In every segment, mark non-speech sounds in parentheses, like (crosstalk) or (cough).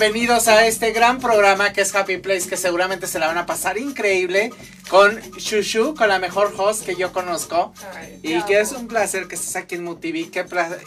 bienvenidos a este gran programa que es Happy Place, que seguramente se la van a pasar increíble con Shushu, con la mejor host que yo conozco. Y que es un placer que estés aquí en MUTV. Qué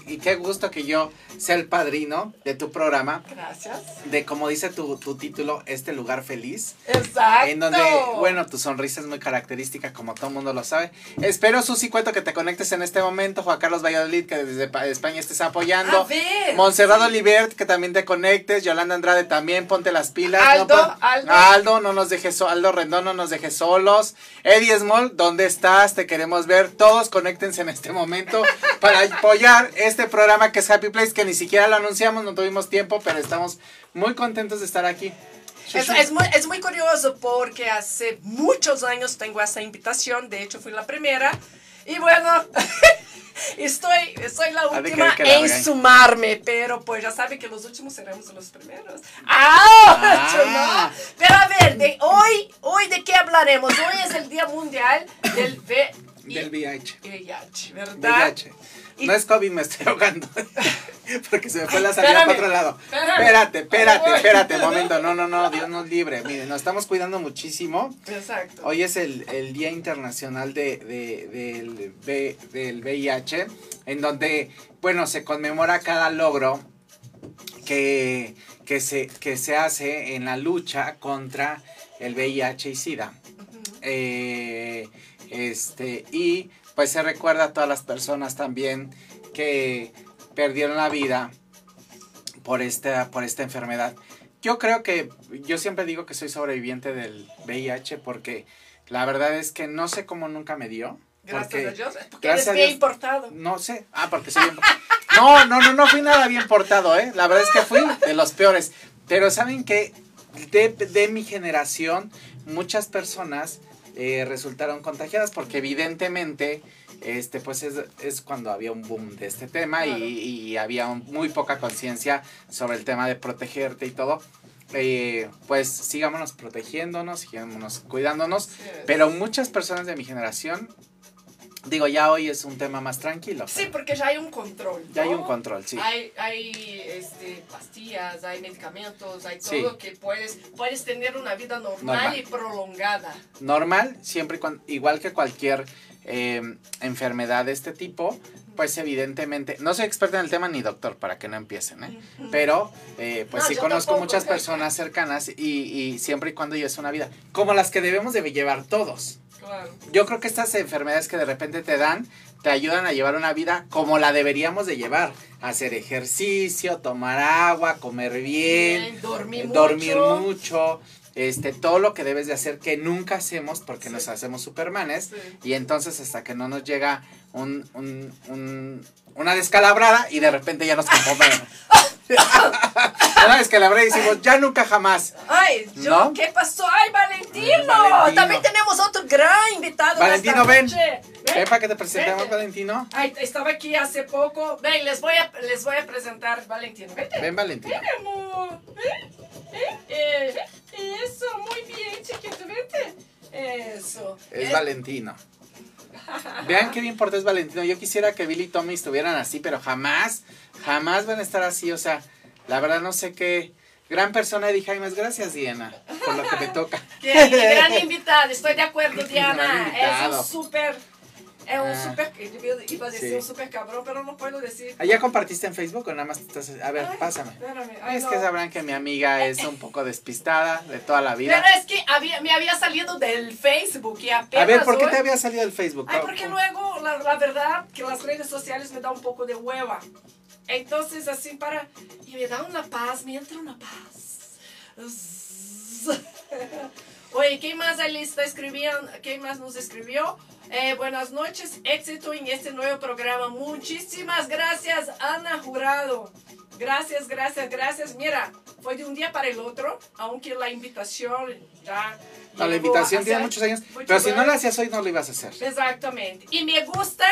y qué gusto que yo sea el padrino de tu programa. Gracias. De como dice tu, tu título, este lugar feliz. Exacto. En donde, bueno, tu sonrisa es muy característica, como todo el mundo lo sabe. Espero, Susi Cueto, que te conectes en este momento. Juan Carlos Valladolid, que desde Pa- España estés apoyando. A ver. Montserrat Olivert, que también te conectes. Yolanda Andrade también, ponte las pilas. Aldo, no, Aldo. Aldo, no nos dejes, so- Aldo Rendón, no nos dejes solos. Eddie Small, ¿dónde estás? Te queremos ver. Todos conéctense en este momento para apoyar este programa que es Happy Place, que ni siquiera lo anunciamos, no tuvimos tiempo, pero estamos muy contentos de estar aquí. Es, es muy, es muy curioso porque hace muchos años tengo esa invitación, de hecho fui la primera. Y bueno, (laughs) estoy, soy la última querer que la en regañe. sumarme, pero pues ya saben que los últimos seremos los primeros. ¡Ah! Ah. (laughs) ¿no? Pero a ver, de hoy, hoy de qué hablaremos? Hoy es el Día Mundial del V Del VIH. VIH, ¿verdad? VIH. No es COVID, me estoy ahogando. (laughs) Porque se me fue la salida para otro lado. espérame. Espérate, espérate, Ay, espérate, momento. No, no, no, Dios nos libre. Miren, nos estamos cuidando muchísimo. Exacto. Hoy es el, el Día Internacional de, de- del, del VIH, en donde, bueno, se conmemora cada logro que, que, se, que se hace en la lucha contra el VIH y SIDA. Eh, este, y pues se recuerda a todas las personas también que perdieron la vida por esta, por esta enfermedad. Yo creo que, yo siempre digo que soy sobreviviente del VIH porque la verdad es que no sé cómo nunca me dio. Gracias a Dios. Porque gracias eres a bien Dios. importado. No sé. Ah, porque soy bien. No, no, no, no fui nada bien portado, ¿eh? La verdad es que fui de los peores. Pero saben que de, de mi generación, muchas personas eh, resultaron contagiadas porque evidentemente, este, pues es, es cuando había un boom de este tema y, y había un- muy poca conciencia sobre el tema de protegerte y todo. Eh, pues sigámonos protegiéndonos, sigámonos cuidándonos. Sí. Pero muchas personas de mi generación, digo, ya hoy es un tema más tranquilo. Sí, porque ya hay un control. Ya hay un control, sí. Hay, hay este, pastillas, hay medicamentos, hay Sí. todo que puedes, puedes tener una vida normal, Normal. y prolongada. Normal, siempre y cuando, igual que cualquier eh, enfermedad de este tipo, pues evidentemente, no soy experta en el tema ni doctor, para que no empiecen, ¿eh? Pero, eh, pues No, sí yo conozco tampoco. muchas personas cercanas y, y siempre y cuando es una vida, como las que debemos de llevar todos. Claro. Yo creo que estas enfermedades que de repente te dan, te ayudan a llevar una vida como la deberíamos de llevar. Hacer ejercicio, tomar agua, comer bien, Bien, dormir eh, dormir mucho. mucho, este, todo lo que debes de hacer que nunca hacemos porque Sí. nos hacemos supermanes. Sí. Y entonces hasta que no nos llega un, un- un- una descalabrada y de repente ya nos (laughs) conformamos. (laughs) una descalabrada y decimos, ya nunca jamás. Ay, yo, ¿No? ¿qué pasó? Ay, Valentino. Valentino. También tenemos otro gran invitado. Valentino, ven. noche. Ven para que te presentemos, Vente. Valentino. Ay, estaba aquí hace poco. Ven, les voy a, les voy a presentar Valentino. Vete. Ven, Valentino. Ven, amor. Ven. Ven. Eh, eso, muy bien, chiquito. Vete. Eso. Es Eh, Valentino. Vean qué bien porta es Valentino. Yo quisiera que Billy y Tommy estuvieran así, pero jamás, jamás van a estar así. O sea, la verdad no sé qué. Gran persona, Eddie Jaimes. Gracias, Diana, por lo que me toca. Qué gran invitado, estoy de acuerdo, (laughs) Diana. Es un súper. Es un Ah. súper. Iba a decir Sí. un súper cabrón, pero no puedo decir. ¿Ya compartiste en Facebook o nada más estás.? A ver, Ay, pásame. Espérame. ay, Es no. que sabrán que mi amiga es un poco despistada de toda la vida. Pero es que había, me había salido del Facebook y apenas. A ver, ¿por qué hoy- te había salido del Facebook? Ay, porque luego, la, la verdad, que las redes sociales me da un poco de hueva. Entonces, así para... Y me da una paz, me entra una paz. (laughs) Oye, ¿qué más ahí está escribiendo? ¿Qué más nos escribió? Eh, buenas noches, éxito en este nuevo programa. Muchísimas gracias, Ana Jurado. Gracias, gracias, gracias. Mira, fue de un día para el otro, aunque la invitación ya... No, la invitación tiene muchos años. Pero si no la hacías hoy, no lo ibas a hacer. Exactamente. Y me gusta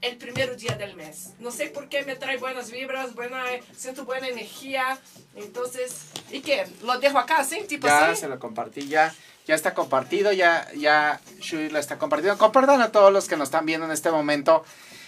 el primer día del mes. No sé por qué me trae buenas vibras, buena, siento buena energía. Entonces, ¿y qué? ¿Lo dejo acá así? Tipo Ya así. se lo compartí, ya, ya está compartido, ya, ya Shui lo está compartiendo. Compartan a todos los que nos están viendo en este momento.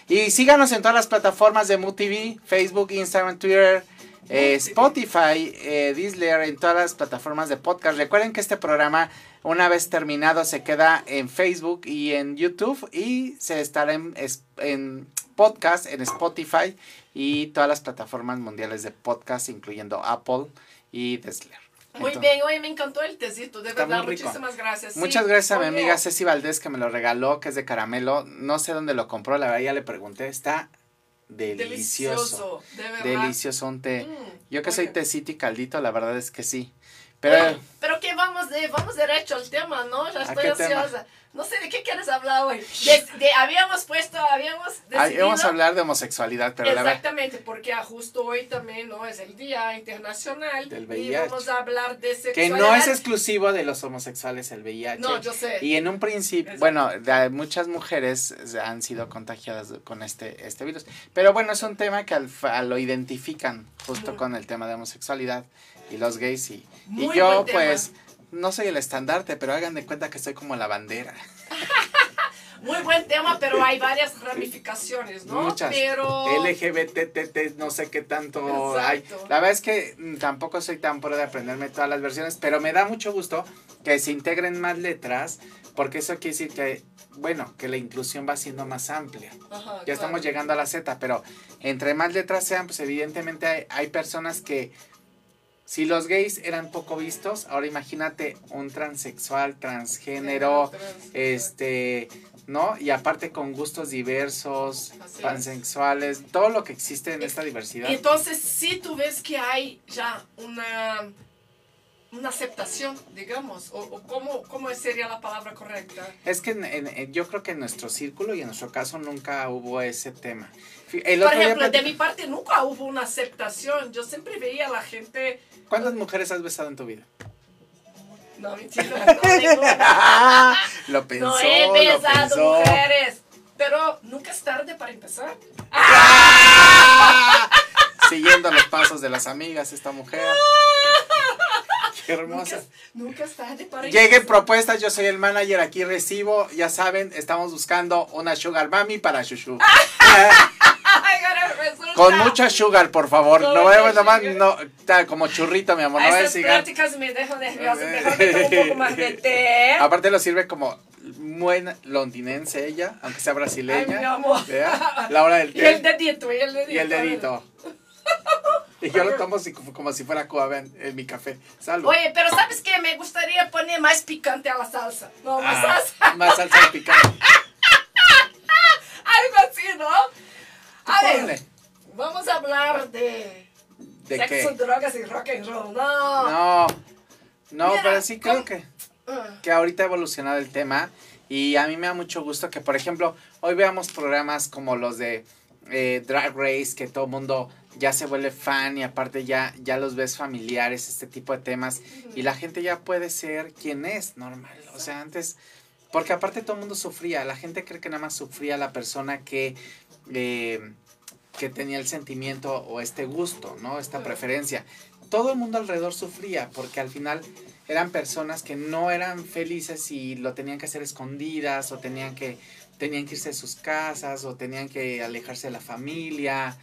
Y síganos en todas las plataformas de MUTV, Facebook, Instagram, Twitter, eh. Spotify, eh, Disler, en todas las plataformas de podcast. Recuerden que este programa, una vez terminado, se queda en Facebook y en YouTube y se estará en, en podcast, en Spotify y todas las plataformas mundiales de podcast, incluyendo Apple y Disler. Muy Entonces- bien, hoy me encantó el tecito, de verdad, muchísimas gracias. sí. Muchas gracias a mi Oye, amiga Ceci Valdés que me lo regaló, que es de caramelo. No sé dónde lo compró, la verdad ya le pregunté. Está delicioso. Delicioso, de verdad. Delicioso un té. Mm, Yo que soy oye. tecito y caldito, la verdad es que sí. Pero Oye, vamos de, vamos derecho al tema, ¿no? Ya ¿A estoy qué tema? ansiosa. No sé de qué quieres hablar hoy. De, de- habíamos puesto, habíamos ah, decidido. vamos a hablar de homosexualidad, pero la. Exactamente, porque ah, justo hoy también no es el Día Internacional Del y VIH. vamos a hablar de Que sexualidad. no es exclusivo de los homosexuales el VIH. No, yo sé. Y en un principio, bueno, de- muchas mujeres han sido contagiadas con este, este virus. Pero bueno, es un tema que al, lo identifican justo con el tema de homosexualidad y los gays. Y, y Muy yo, buen tema. No soy el estandarte, pero hagan de cuenta que soy como la bandera. (laughs) Muy buen tema, pero hay varias ramificaciones, ¿no? Muchas. Pero LGBT, no sé qué tanto hay. La verdad es que mm, tampoco soy tan pro de aprenderme todas las versiones, pero me da mucho gusto que se integren más letras, porque eso quiere decir que, bueno, que la inclusión va siendo más amplia. Ajá, Ya estamos llegando a la Z, pero entre más letras sean, pues evidentemente hay, hay personas que, si los gays eran poco vistos, ahora imagínate un transexual, transgénero, Trans- este, ¿no? Y aparte con gustos diversos, pansexuales, todo lo que existe en esta diversidad. Entonces, si tú ves que hay ya una, una aceptación, digamos, o, o cómo, cómo sería la palabra correcta. Es que en- en- yo creo que en nuestro círculo y en nuestro caso nunca hubo ese tema. El Por ejemplo, de mi parte nunca hubo una aceptación. Yo siempre veía a la gente. ¿Cuántas mujeres has besado en tu vida? No, mentira, no, (laughs) lo pensó, No he lo besado pensó. mujeres. Pero nunca es tarde para empezar. (laughs) Siguiendo los pasos de las amigas, esta mujer. (laughs) Qué hermosa. nunca es tarde para Lleguen propuestas, yo soy el manager, aquí recibo, ya saben, estamos buscando una sugar mami para Shushu. Con mucha sugar, por favor. Con No vayamos nomás, no, como churrito, mi amor, no vayas Esas a pláticas me dejan nerviosa. Mejor me tomo un poco más de (laughs) té. Aparte lo sirve como buena londinense ella, aunque sea Ay, mi brasileña. amor. ¿vea? La hora del (laughs) Y el té dedito, y el dedito. y el dedito. (laughs) Y yo lo tomo así como, si fuera Cuba, en mi café. Salvo. Oye, pero ¿sabes qué? Me gustaría poner más picante a la salsa. No, más Ah, salsa. más salsa picante. Algo así, ¿no? A ver, Ponle. Vamos a hablar de, ¿De sexo, qué? drogas y rock and roll. No. No, no, Mira, pero sí creo que, Ah, que ahorita ha evolucionado el tema y a mí me da mucho gusto que, por ejemplo, hoy veamos programas como los de eh, Drag Race, que todo el mundo ya se vuelve fan y aparte ya, ya los ves familiares, este tipo de temas, y la gente ya puede ser quien es normal. O sea, antes, porque aparte todo el mundo sufría, la gente cree que nada más sufría la persona que... eh, que tenía el sentimiento o este gusto, ¿no? Esta preferencia. Todo el mundo alrededor sufría porque al final eran personas que no eran felices y lo tenían que hacer escondidas o tenían que tenían que irse de sus casas o tenían que alejarse de la familia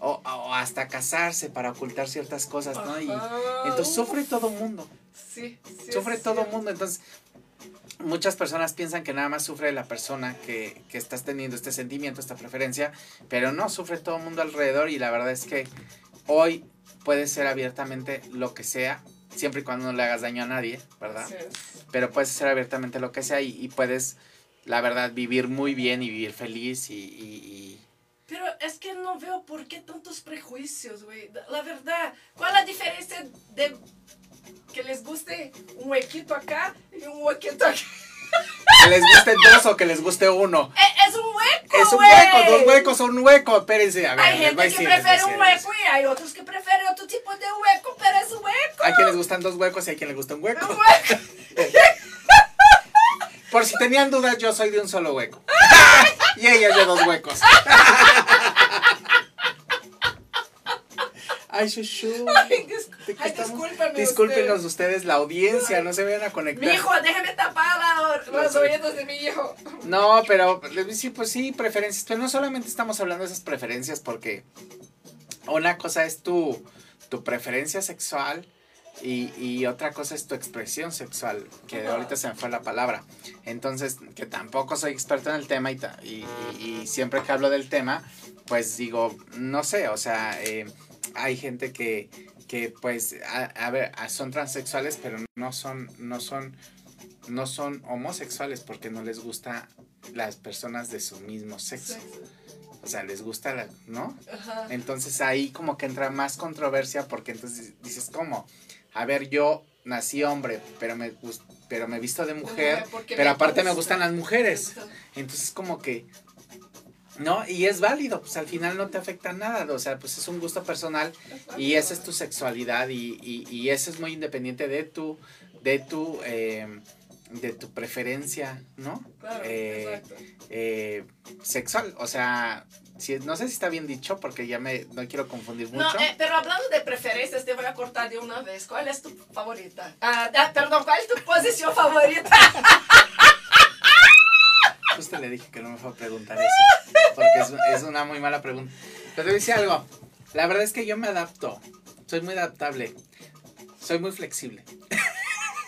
o, o hasta casarse para ocultar ciertas cosas, ¿no? Y entonces uf, sufre todo el mundo, Sí, sí, sufre todo el mundo, entonces muchas personas piensan que nada más sufre la persona que, que estás teniendo este sentimiento, esta preferencia, pero no, sufre todo el mundo alrededor y la verdad es que hoy puede ser abiertamente lo que sea, siempre y cuando no le hagas daño a nadie, ¿verdad? Sí. Pero puedes ser abiertamente lo que sea y, y puedes, la verdad, vivir muy bien y vivir feliz y... y- y- Pero es que no veo por qué tantos prejuicios, güey. La verdad, ¿cuál es la diferencia de que les guste un huequito acá y un huequito acá? Que les guste dos o que les guste uno. Eh, Es un hueco, Es un hueco, dos huecos son un hueco, espérense, a ver. Hay gente que decir, prefiere un hueco y hay otros que prefieren otro tipo de hueco, pero es un hueco. Hay quien les gustan dos huecos y hay quien les gusta un hueco. Un hueco. Por si tenían dudas, yo soy de un solo hueco. y ella es de dos huecos. (laughs) Ay, Shushu. Ay, dis- Discúlpenos ustedes, la audiencia, no se vayan a conectar. Mi hijo, déjeme tapar los oídos de mi hijo. No, pero sí, pues sí, preferencias. Pero no solamente estamos hablando de esas preferencias porque una cosa es tu, tu preferencia sexual y, y otra cosa es tu expresión sexual, que ahorita se me fue la palabra. Entonces, que tampoco soy experto en el tema y, y- y siempre que hablo del tema, pues digo, no sé, o sea, eh, hay gente que, que pues, a, a ver, a- son transexuales, pero no son, no son, no son homosexuales porque no les gusta las personas de su mismo sexo. O sea, les gusta la, ¿no? Ajá. Entonces ahí como que entra más controversia porque entonces dices, ¿cómo? A ver, yo nací hombre, pero me, pero me visto de mujer, pero aparte me gusta. gustan las mujeres. Entonces como que, ¿no? Y es válido, pues al final no te afecta nada, o sea, pues es un gusto personal y esa es tu sexualidad y, y, y eso es muy independiente de tu, de tu, eh, de tu preferencia, ¿no? Claro, Eh, eh, sexual, o sea, si, no sé si está bien dicho porque ya me, no quiero confundir mucho. No, eh, pero hablando de preferencias, te voy a cortar de una vez. ¿Cuál es tu favorita? Ah, perdón, ¿cuál es tu posición favorita? (laughs) Justo le dije que no me fue a preguntar eso, porque es, es una muy mala pregunta. Pero te voy a decir algo, la verdad es que yo me adapto, soy muy adaptable, soy muy flexible.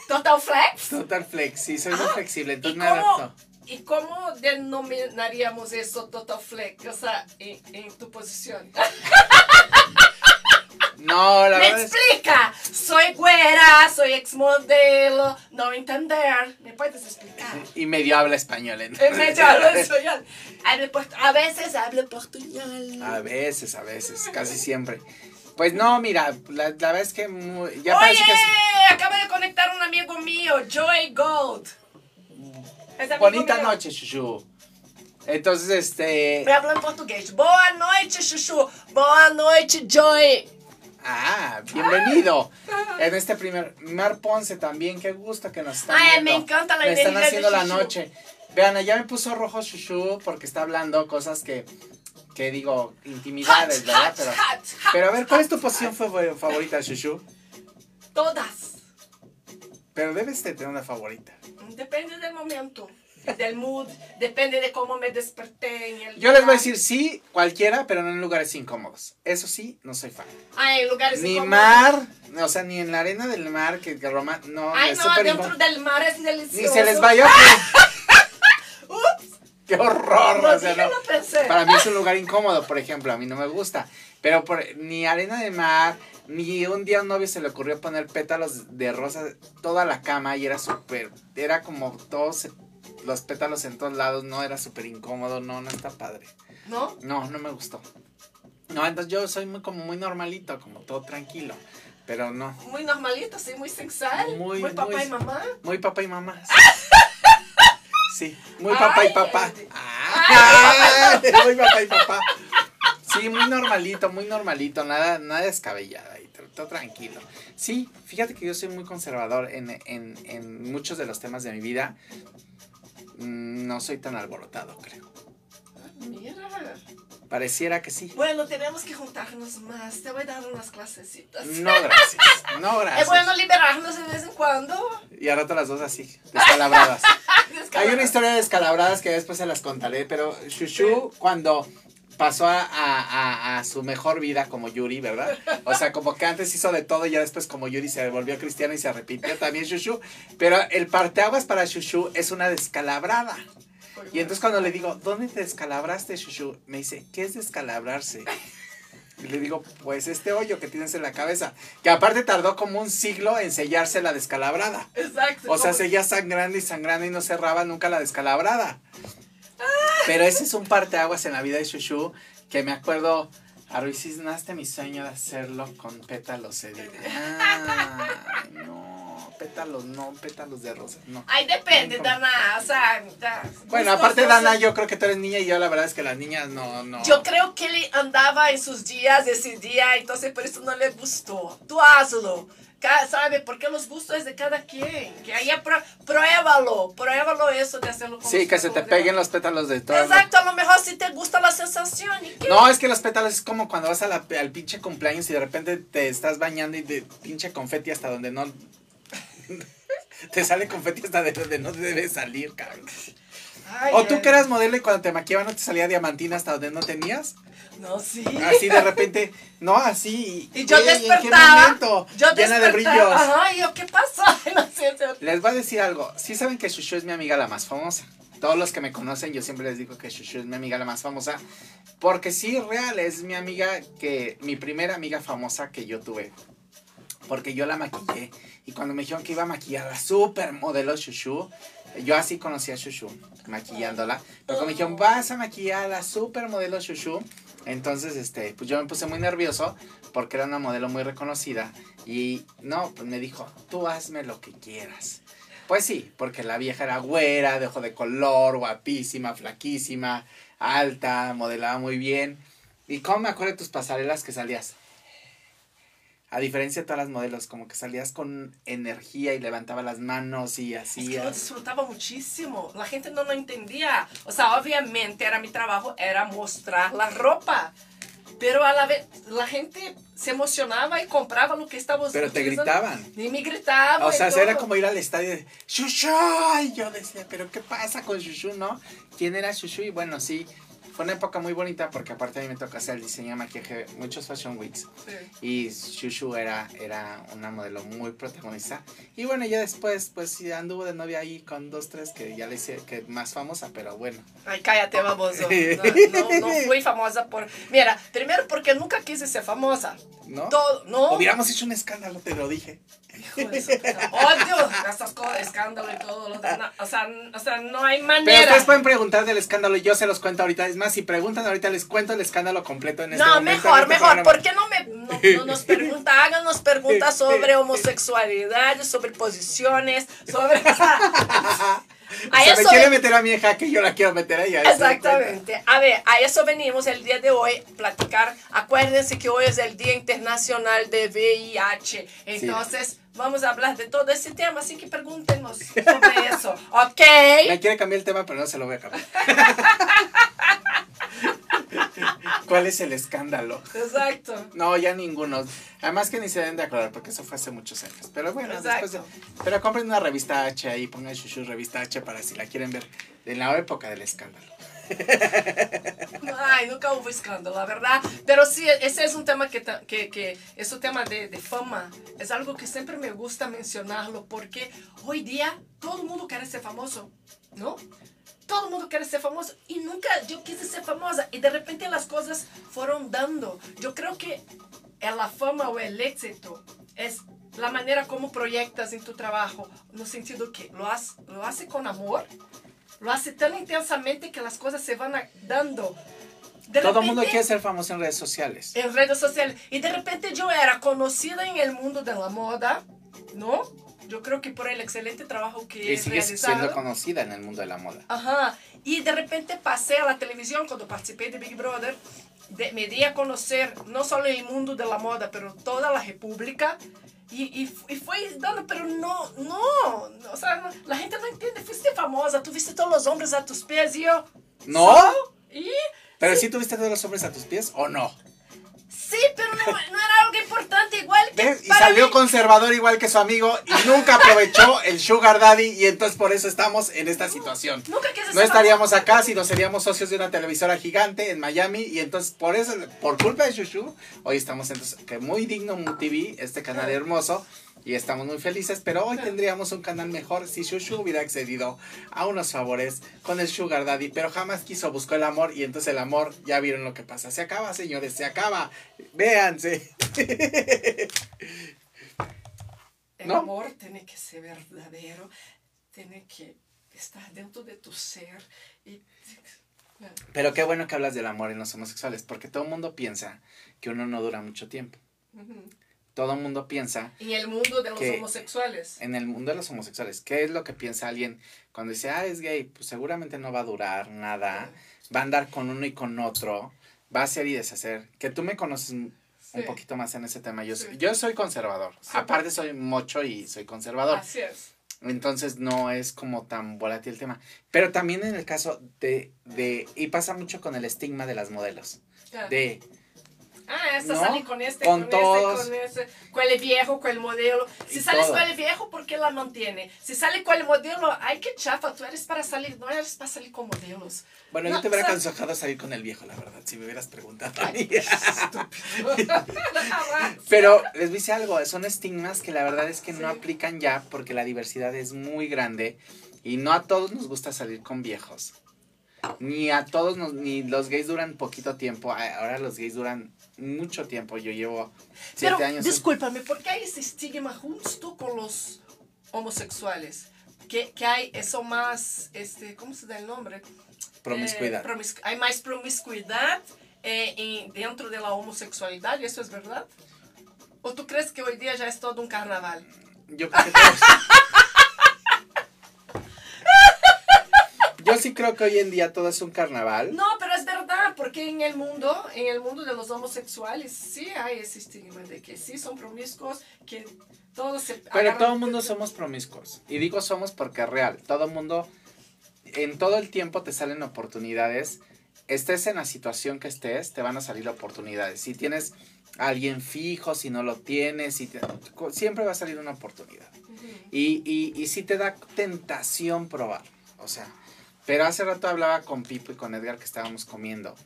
Total Flex. Total flex, sí, soy muy Ah, flexible, ¿Y entonces me cómo, adapto. ¿Y cómo denominaríamos eso, Total Flex? O sea, en, en tu posición. (laughs) No, la ¡Me verdad es explica! Soy güera, soy exmodelo, no entender. ¿Me puedes explicar? y medio habla español. En entonces. medio (laughs) hablo español. A veces hablo portuñol. A veces, a veces, casi siempre. Pues no, mira, la, la verdad es que muy- ya Oye, que es acaba de conectar un amigo mío, Joy Gold. Es bonita mío. noche, Chuchu. Entonces, este, Me habla en portugués. Boa noite, Chuchu. Boa noite, Joy. Ah, bienvenido. En este primer, Mar Ponce también, qué gusto que nos están Ay, viendo. me encanta la Me están haciendo la noche. Vean, ya me puso rojo Chuchu porque está hablando cosas que, que digo, intimidades, Hot, ¿verdad? hot, Pero, hot, pero a ver, ¿cuál es tu posición favorita, Chuchu? Todas. Pero debes de tener una favorita. Depende del momento, (laughs) del mood, depende de cómo me desperté en el Yo les voy a decir sí, cualquiera, pero no en lugares incómodos. Eso sí, no soy fan. Ah, en lugares Ni incómodos. mar, o sea, ni en la arena del mar, que, que Roma, no, Ay, es no, súper dentro incómodo. del mar es delicioso. Ni se les vaya. (laughs) Ups, ¡Qué horror! no, o sea, dije, no. no pensé. Para mí es un lugar incómodo, por ejemplo, a mí no me gusta. Pero por, ni arena de mar, ni un día a un novio se le ocurrió poner pétalos de rosa toda la cama y era súper, era como todos los pétalos en todos lados, no era súper incómodo, no, no está padre. ¿No? No, no me gustó. No, entonces yo soy muy como muy normalito, como todo tranquilo, pero no, Muy normalito, sí, muy sexual. Muy, Muy, papá muy- y mamá. muy papá y mamá. Sí, (laughs) muy papá Ay, y papá. ay. Ay, (laughs) muy papá y papá. Sí, muy normalito, muy normalito, nada, nada descabellado ahí, todo, todo tranquilo. Sí, fíjate que yo soy muy conservador en, en, en muchos de los temas de mi vida. Mm, No soy tan alborotado, creo. Mira. Pareciera que sí. Bueno, tenemos que juntarnos más. Te voy a dar unas clasecitas. No, gracias. No, (laughs) Es gracias. bueno liberarnos de vez en cuando. Y a rato las dos así, descalabradas. (laughs) Hay una historia de descalabradas que después se las contaré, pero Shushu cuando pasó a, a- a- a su mejor vida como Yuri, ¿verdad? O sea, como que antes hizo de todo y ya después como Yuri se volvió cristiana y se arrepintió también Shushu. Pero el parteaguas para Shushu es una descalabrada. Y entonces cuando le digo, ¿dónde te descalabraste, Shushu? Me dice, ¿qué es descalabrarse? Y le digo, pues este hoyo que tienes en la cabeza. Que aparte tardó como un siglo en sellarse la descalabrada. Exacto. O sea, seguía sangrando y sangrando y no cerraba nunca la descalabrada. Pero ese es un parteaguas en la vida de Shushu que me acuerdo, a Ruiz naste mi sueño de hacerlo con pétalos de no, pétalos, no pétalos de rosas, no. Ay, depende. Dana, o sea... da- Bueno, aparte Dana, yo creo que tú eres niña y yo la verdad es que las niñas no, no. Yo creo que él andaba en sus días ese día, entonces por eso no le gustó. Tú hazlo, ¿sabe? Porque los gustos es de cada quien. Que ahí prue- pruébalo, pruébalo eso de hacerlo con Sí, que se te peguen los pétalos de todo. Exacto, a lo mejor si te gusta la sensación. ¿y qué? No, es que los pétalos es como cuando vas a la- al pinche cumpleaños y de repente te estás bañando y de pinche confeti hasta donde no. Te sale confeti hasta de donde no debe salir, cabrón. Ay, O tú ay. que eras modelo y cuando te maquillaban no te salía diamantina hasta donde no tenías. No, sí. Así de repente, no, así. Y yo Güey, ¿en qué despertaba. momento? Yo Llena de despertaba. brillos. Ajá, y yo, ¿qué pasa? (laughs) No sé. Les voy a decir algo. Sí saben que Shushu es mi amiga la más famosa. Todos los que me conocen, yo siempre les digo que Shushu es mi amiga la más famosa. Porque sí, real, es mi amiga que, mi primera amiga famosa que yo tuve. Porque yo la maquillé. Y cuando me dijeron que iba a maquillar a la supermodelo Shushu, yo así conocí a Shushu, maquillándola. Pero cuando me dijeron, vas a maquillar a la supermodelo Shushu, entonces, este, pues yo me puse muy nervioso porque era una modelo muy reconocida. Y no, pues me dijo, tú hazme lo que quieras. Pues sí, porque la vieja era güera, de ojo de color, guapísima, flaquísima, alta, modelaba muy bien. ¿Y cómo me acuerdo de tus pasarelas que salías? A diferencia de todas las modelos, como que salías con energía y levantaba las manos y Es que yo hacías. disfrutaba muchísimo. La gente no lo entendía. O sea, obviamente era mi trabajo, era mostrar la ropa. Pero a la vez la gente se emocionaba y compraba lo que estaba Pero te gritaban. Y me gritaban. O sea, era como ir al estadio de Shushu. Y yo decía, ¿pero qué pasa con Shushu, no? ¿Quién era Shushu? Y bueno, sí, fue una época muy bonita porque aparte a mí me toca hacer el diseño de maquillaje, muchos Fashion Weeks. Sí. Y Shushu era, era una modelo muy protagonista. Y bueno, ya después, pues sí, anduvo de novia ahí con dos, tres que ya le hice que más famosa, pero bueno. Ay, cállate, baboso. No, no, no fui famosa por... Mira, primero porque nunca quise ser famosa. ¿No? Todo, ¿no? Hubiéramos hecho un escándalo, te lo dije. Hijo de puta- Odio estas cosas, escándalo y todo lo. O sea, o sea, no hay Pero manera. ustedes pueden preguntar del escándalo y yo se los cuento ahorita. Es más, si preguntan ahorita, les cuento el escándalo completo en este No, momento, mejor, este mejor. programa. ¿Por qué no, me, no, no nos (laughs) preguntan? Háganos preguntas sobre homosexualidad, sobre posiciones, sobre... o (laughs) sea, a Se me eso quiere ven- meter a mi hija que yo la quiero meter a ella. Exactamente. A ver, a eso venimos el día de hoy, platicar. Acuérdense que hoy es el Día Internacional de VIH. Entonces, vamos a hablar de todo ese tema, así que pregúntenos sobre eso. ¿Ok? (laughs) Me quiere cambiar el tema, pero no se lo voy a cambiar. (laughs) ¿Cuál es el escándalo? Exacto. (laughs) No, ya ninguno. Además que ni se deben de aclarar porque eso fue hace muchos años. Pero bueno, Exacto. después de- Pero compren una revista H ahí, pongan Shushu revista H para si la quieren ver en la época del escándalo. Ay, nunca hubo escándalo, la verdad. Pero sí, ese es un tema que, que es un tema de, de fama. Es algo que siempre me gusta mencionarlo porque hoy día todo el mundo quiere ser famoso, ¿no? Todo el mundo quiere ser famoso y nunca yo quise ser famosa y de repente las cosas fueron dando. Yo creo que la fama o el éxito es la manera como proyectas en tu trabajo, no sentido que lo, has, lo hace con amor, lo hace tan intensamente que las cosas se van a- dando. De Todo el mundo repente, quiere ser famoso en redes sociales. en redes sociales. Y de repente yo era conocida en el mundo de la moda, ¿no? Yo creo que por el excelente trabajo que Y sigues realizado. siendo conocida en el mundo de la moda. Ajá. Y de repente pasé a la televisión cuando participé de Big Brother. de- me di a conocer no solo el mundo de la moda, pero toda la república. Y, y, y fue dando, pero no, no, o sea, no, la gente no entiende. Fuiste famosa, tuviste todos los hombres a tus pies y yo. ¿No? ¿so? ¿Y? ¿Pero sí tuviste todos los hombres a tus pies o no? Sí, pero no, no era algo importante, igual que ¿Ves? Y para salió mí- conservador igual que su amigo y nunca aprovechó el Sugar Daddy y entonces por eso estamos en esta situación. Nunca quise No estaríamos acá si no seríamos socios de una televisora gigante en Miami y entonces por eso, por culpa de Shushu, hoy estamos entonces, que muy digno Mu TV, este canal hermoso y estamos muy felices, pero hoy tendríamos un canal mejor si Shushu hubiera accedido a unos favores con el Sugar Daddy, pero jamás quiso, buscó el amor y entonces el amor, ya vieron lo que pasa, se acaba señores, se acaba, véanse. El ¿No? amor tiene que ser verdadero, tiene que estar dentro de tu ser. Y, Pero qué bueno que hablas del amor en los homosexuales, porque todo el mundo piensa que uno no dura mucho tiempo. Todo el mundo piensa. En el mundo de los homosexuales. En el mundo de los homosexuales, ¿qué es lo que piensa alguien cuando dice, ah, es gay? Pues seguramente no va a durar nada, va a andar con uno y con otro, va a hacer y deshacer. Que tú me conoces un Sí. un poquito más en ese tema. Yo, Sí. soy- yo soy conservador. Sí. Aparte soy mocho y soy conservador. Así es. Entonces no es como tan volátil el tema. Pero también en el caso de, de y pasa mucho con el estigma de las modelos. De, Ah, esta ¿No? sale con este, Con con, todos. este, con ese, con el viejo, el modelo. Si Y sales todo. con el viejo, ¿por qué la mantiene? Si sale con el modelo, ay, qué chafa, tú eres para salir, no eres para salir con modelos. bueno, No, yo te hubiera o sea- aconsejado salir con el viejo, la verdad, si me hubieras preguntado. a mí. Jamás. (laughs) (laughs) Pero les dice algo, son estigmas que la verdad es que no aplican ya porque la diversidad es muy grande y no a todos nos gusta salir con viejos. Ni a todos, nos, ni los gays duran poquito tiempo, ahora los gays duran mucho tiempo. Yo llevo siete Pero, años. discúlpame, ¿por qué hay ese estigma justo con los homosexuales? Que, que hay eso más, este, ¿cómo se da el nombre? Promiscuidad. Eh, promis- hay más promiscuidad eh, en- dentro de la homosexualidad, ¿y eso es verdad? ¿O tú crees que hoy día ya es todo un carnaval? Yo creo que (laughs) Yo sí creo que hoy en día todo es un carnaval. No, porque en el mundo, en el mundo de los homosexuales, sí hay ese estigma de que sí son promiscuos, que todos se Pero todo el mundo somos promiscuos. Y digo somos porque es real. Todo el mundo, en todo el tiempo te salen oportunidades. Estés en la situación que estés, te van a salir oportunidades. Si tienes a alguien fijo, si no lo tienes, si te- siempre va a salir una oportunidad. Ujú. Y, y, y sí te da tentación probar. O sea, pero hace rato hablaba con Pipo y con Edgar que estábamos comiendo.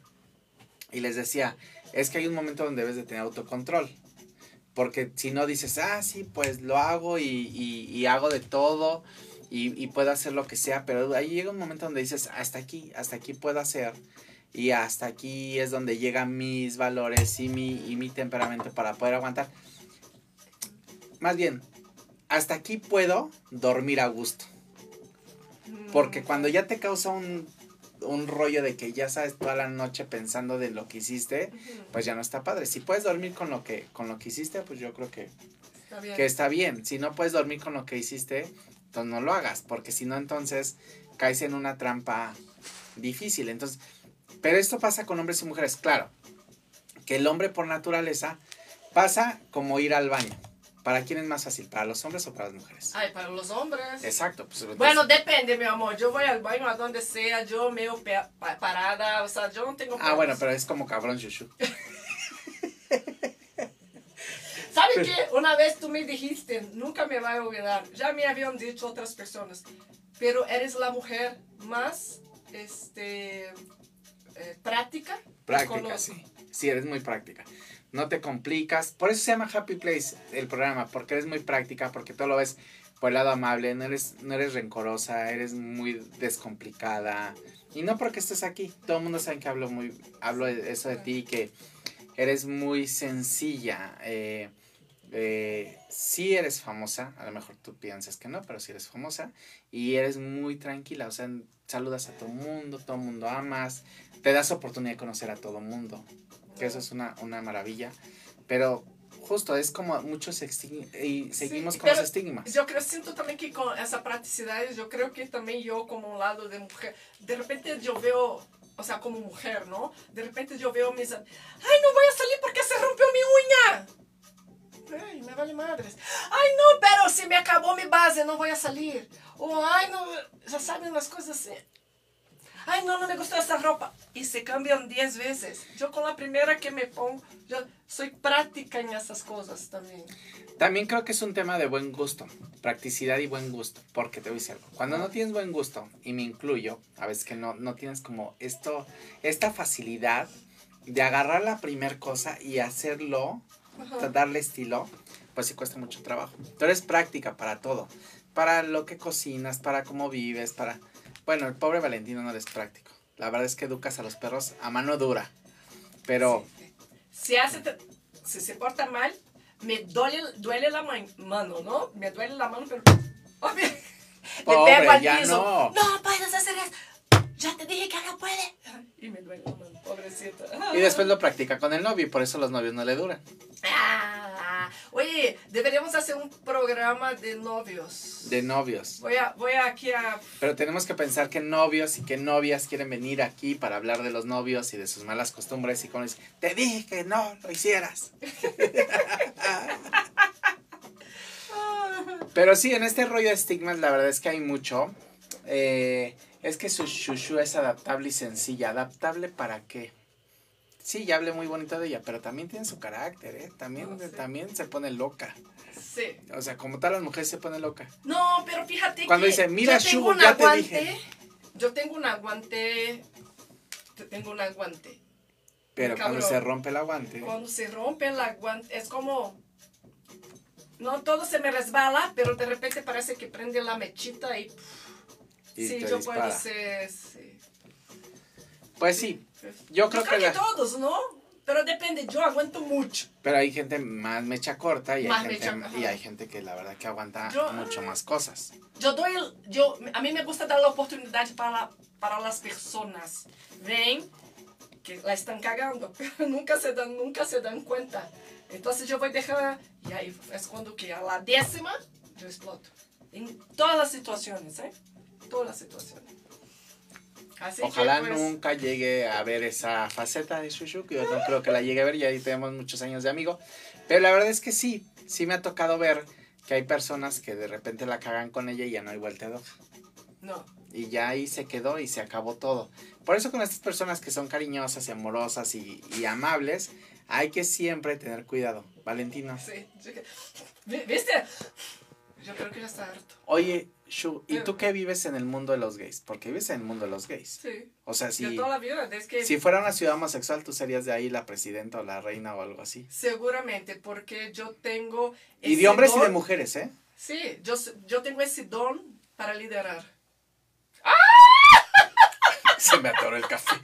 Y les decía, es que hay un momento donde debes de tener autocontrol. Porque si no dices, ah, sí, pues lo hago y, hago de todo y, y puedo hacer lo que sea. Pero ahí llega un momento donde dices, hasta aquí, hasta aquí puedo hacer. Y hasta aquí es donde llegan mis valores y mi, y mi temperamento para poder aguantar. Más bien, hasta aquí puedo dormir a gusto. Porque cuando ya te causa un, un rollo de que ya sabes toda la noche pensando de lo que hiciste, pues ya no está padre. Si puedes dormir con lo que, con lo que hiciste, pues yo creo que, Está bien. que está bien. Si no puedes dormir con lo que hiciste, entonces no lo hagas. Porque si no, entonces caes en una trampa difícil. Entonces, pero esto pasa con hombres y mujeres. Claro, que el hombre por naturaleza pasa como ir al baño. ¿Para quién es más fácil? ¿Para los hombres o para las mujeres? Ay, para los hombres. Exacto. Pues, Bueno, depende, mi amor. Yo voy al baño a donde sea, yo medio pa- parada, o sea, yo no tengo Ah, bueno, problemas. pero es como cabrón, Shushu. (laughs) ¿Sabe qué? Una vez tú me dijiste, nunca me va a olvidar, ya me habían dicho otras personas, pero eres la mujer más, este, eh, práctica. Práctica, sí. Sí, eres muy práctica. No te complicas. Por eso se llama Happy Place el programa, porque eres muy práctica, porque todo lo ves por el lado amable, no eres, no eres rencorosa, eres muy descomplicada. Y no porque estés aquí, todo el mundo sabe que hablo muy, hablo eso de ti, que eres muy sencilla. Eh, eh, sí eres famosa, a lo mejor tú piensas que no, pero sí eres famosa. Y eres muy tranquila, o sea, saludas a todo mundo, todo mundo amas, te das oportunidad de conocer a todo el mundo, que eso es una, una maravilla. Pero justo es como muchos y seguimos Sí, con los estigmas. Yo creo, siento también que con esa practicidad, yo creo que también yo como un lado de mujer, de repente yo veo, o sea, como mujer, ¿no? De repente yo veo mis... Ay, no voy a salir porque se rompió mi uña. Ay, me vale madres. Ay, no, pero se me acabó mi base, no voy a salir. O, ay, no, ya saben las cosas así. Ay, no, no me gustó esta ropa. Y se cambian 10 veces. Yo con la primera que me pongo, yo soy práctica en esas cosas también. También creo que es un tema de buen gusto, practicidad y buen gusto, porque te voy a decir algo. Cuando no tienes buen gusto, y me incluyo, a veces que no, no tienes como esto, esta facilidad de agarrar la primer cosa y hacerlo, o sea, darle estilo, pues sí cuesta mucho trabajo. Tú eres práctica para todo, para lo que cocinas, para cómo vives, para... Bueno, el pobre Valentino no eres práctico. La verdad es que educas a los perros a mano dura, pero... Sí. Si, hace, si se porta mal, me duele, duele la man- mano, ¿no? Me duele la mano, pero... Oh, me, me Pobre, pego al ya piso. no. no puedes hacer eso. Ya te dije que no puede. Y me duele la mano, pobrecita. Y después lo practica con el novio y por eso los novios no le duran. Ah, Oye, deberíamos hacer un programa de novios. De novios. Voy a, voy aquí a... Pero tenemos que pensar que novios y que novias quieren venir aquí para hablar de los novios y de sus malas costumbres y con dicen, te dije que no lo hicieras. (laughs) Pero sí, en este rollo de estigmas la verdad es que hay mucho. Eh, es que su shushu es adaptable y sencilla. ¿Adaptable para qué? Sí, ya hablé muy bonito de ella, pero también tiene su carácter, ¿eh? También, también se pone loca. Sí. O sea, como tal, las mujeres se pone loca. No, pero fíjate Cuando que dice, "Mira, yo tengo Shugo, un ya te aguante, dije". Yo tengo un aguante, te- tengo un aguante. Pero cuando se rompe el aguante. Cuando se rompe el aguante, es como... No todo se me resbala, pero de repente parece que prende la mechita y... Y sí, te yo dispara. puedo ser... Sí. Pues sí, yo creo Yo que creo la- que todos, ¿no? Pero depende, yo aguanto mucho. Pero hay gente más mecha corta y hay, Más gente, mecha, ajá. y hay gente que la verdad que aguanta Yo- mucho más cosas. Yo doy, yo, a mí me gusta dar la oportunidad para, para las personas. Ven que la están cagando, pero (laughs) nunca se dan, nunca se dan cuenta. Entonces yo voy a dejar, y ahí es cuando que a la décima yo exploto. En todas las situaciones, ¿eh? Todas las situaciones. Así Ojalá que, pues, nunca llegue a ver esa faceta de Shushu, que yo no creo que la llegue a ver, ya ahí tenemos muchos años de amigo. Pero la verdad es que sí, sí me ha tocado ver que hay personas que de repente la cagan con ella y ya no hay vuelta de. No, Y ya ahí se quedó y se acabó todo. Por eso con estas personas que son cariñosas y amorosas y, y amables, hay que siempre tener cuidado. Valentino. sí. yo ¿Viste? Yo creo que ya está harto. Oye, Shu, ¿y tú qué vives en el mundo de los gays? Porque vives en el mundo de los gays. Sí. O sea, De si, toda la vida, es que... si fuera una ciudad homosexual, tú serías de ahí la presidenta o la reina o algo así. Seguramente, porque yo tengo... Y de hombres y de mujeres, ¿eh? Sí, yo, yo tengo ese don para liderar. (laughs) Se me atoró el café.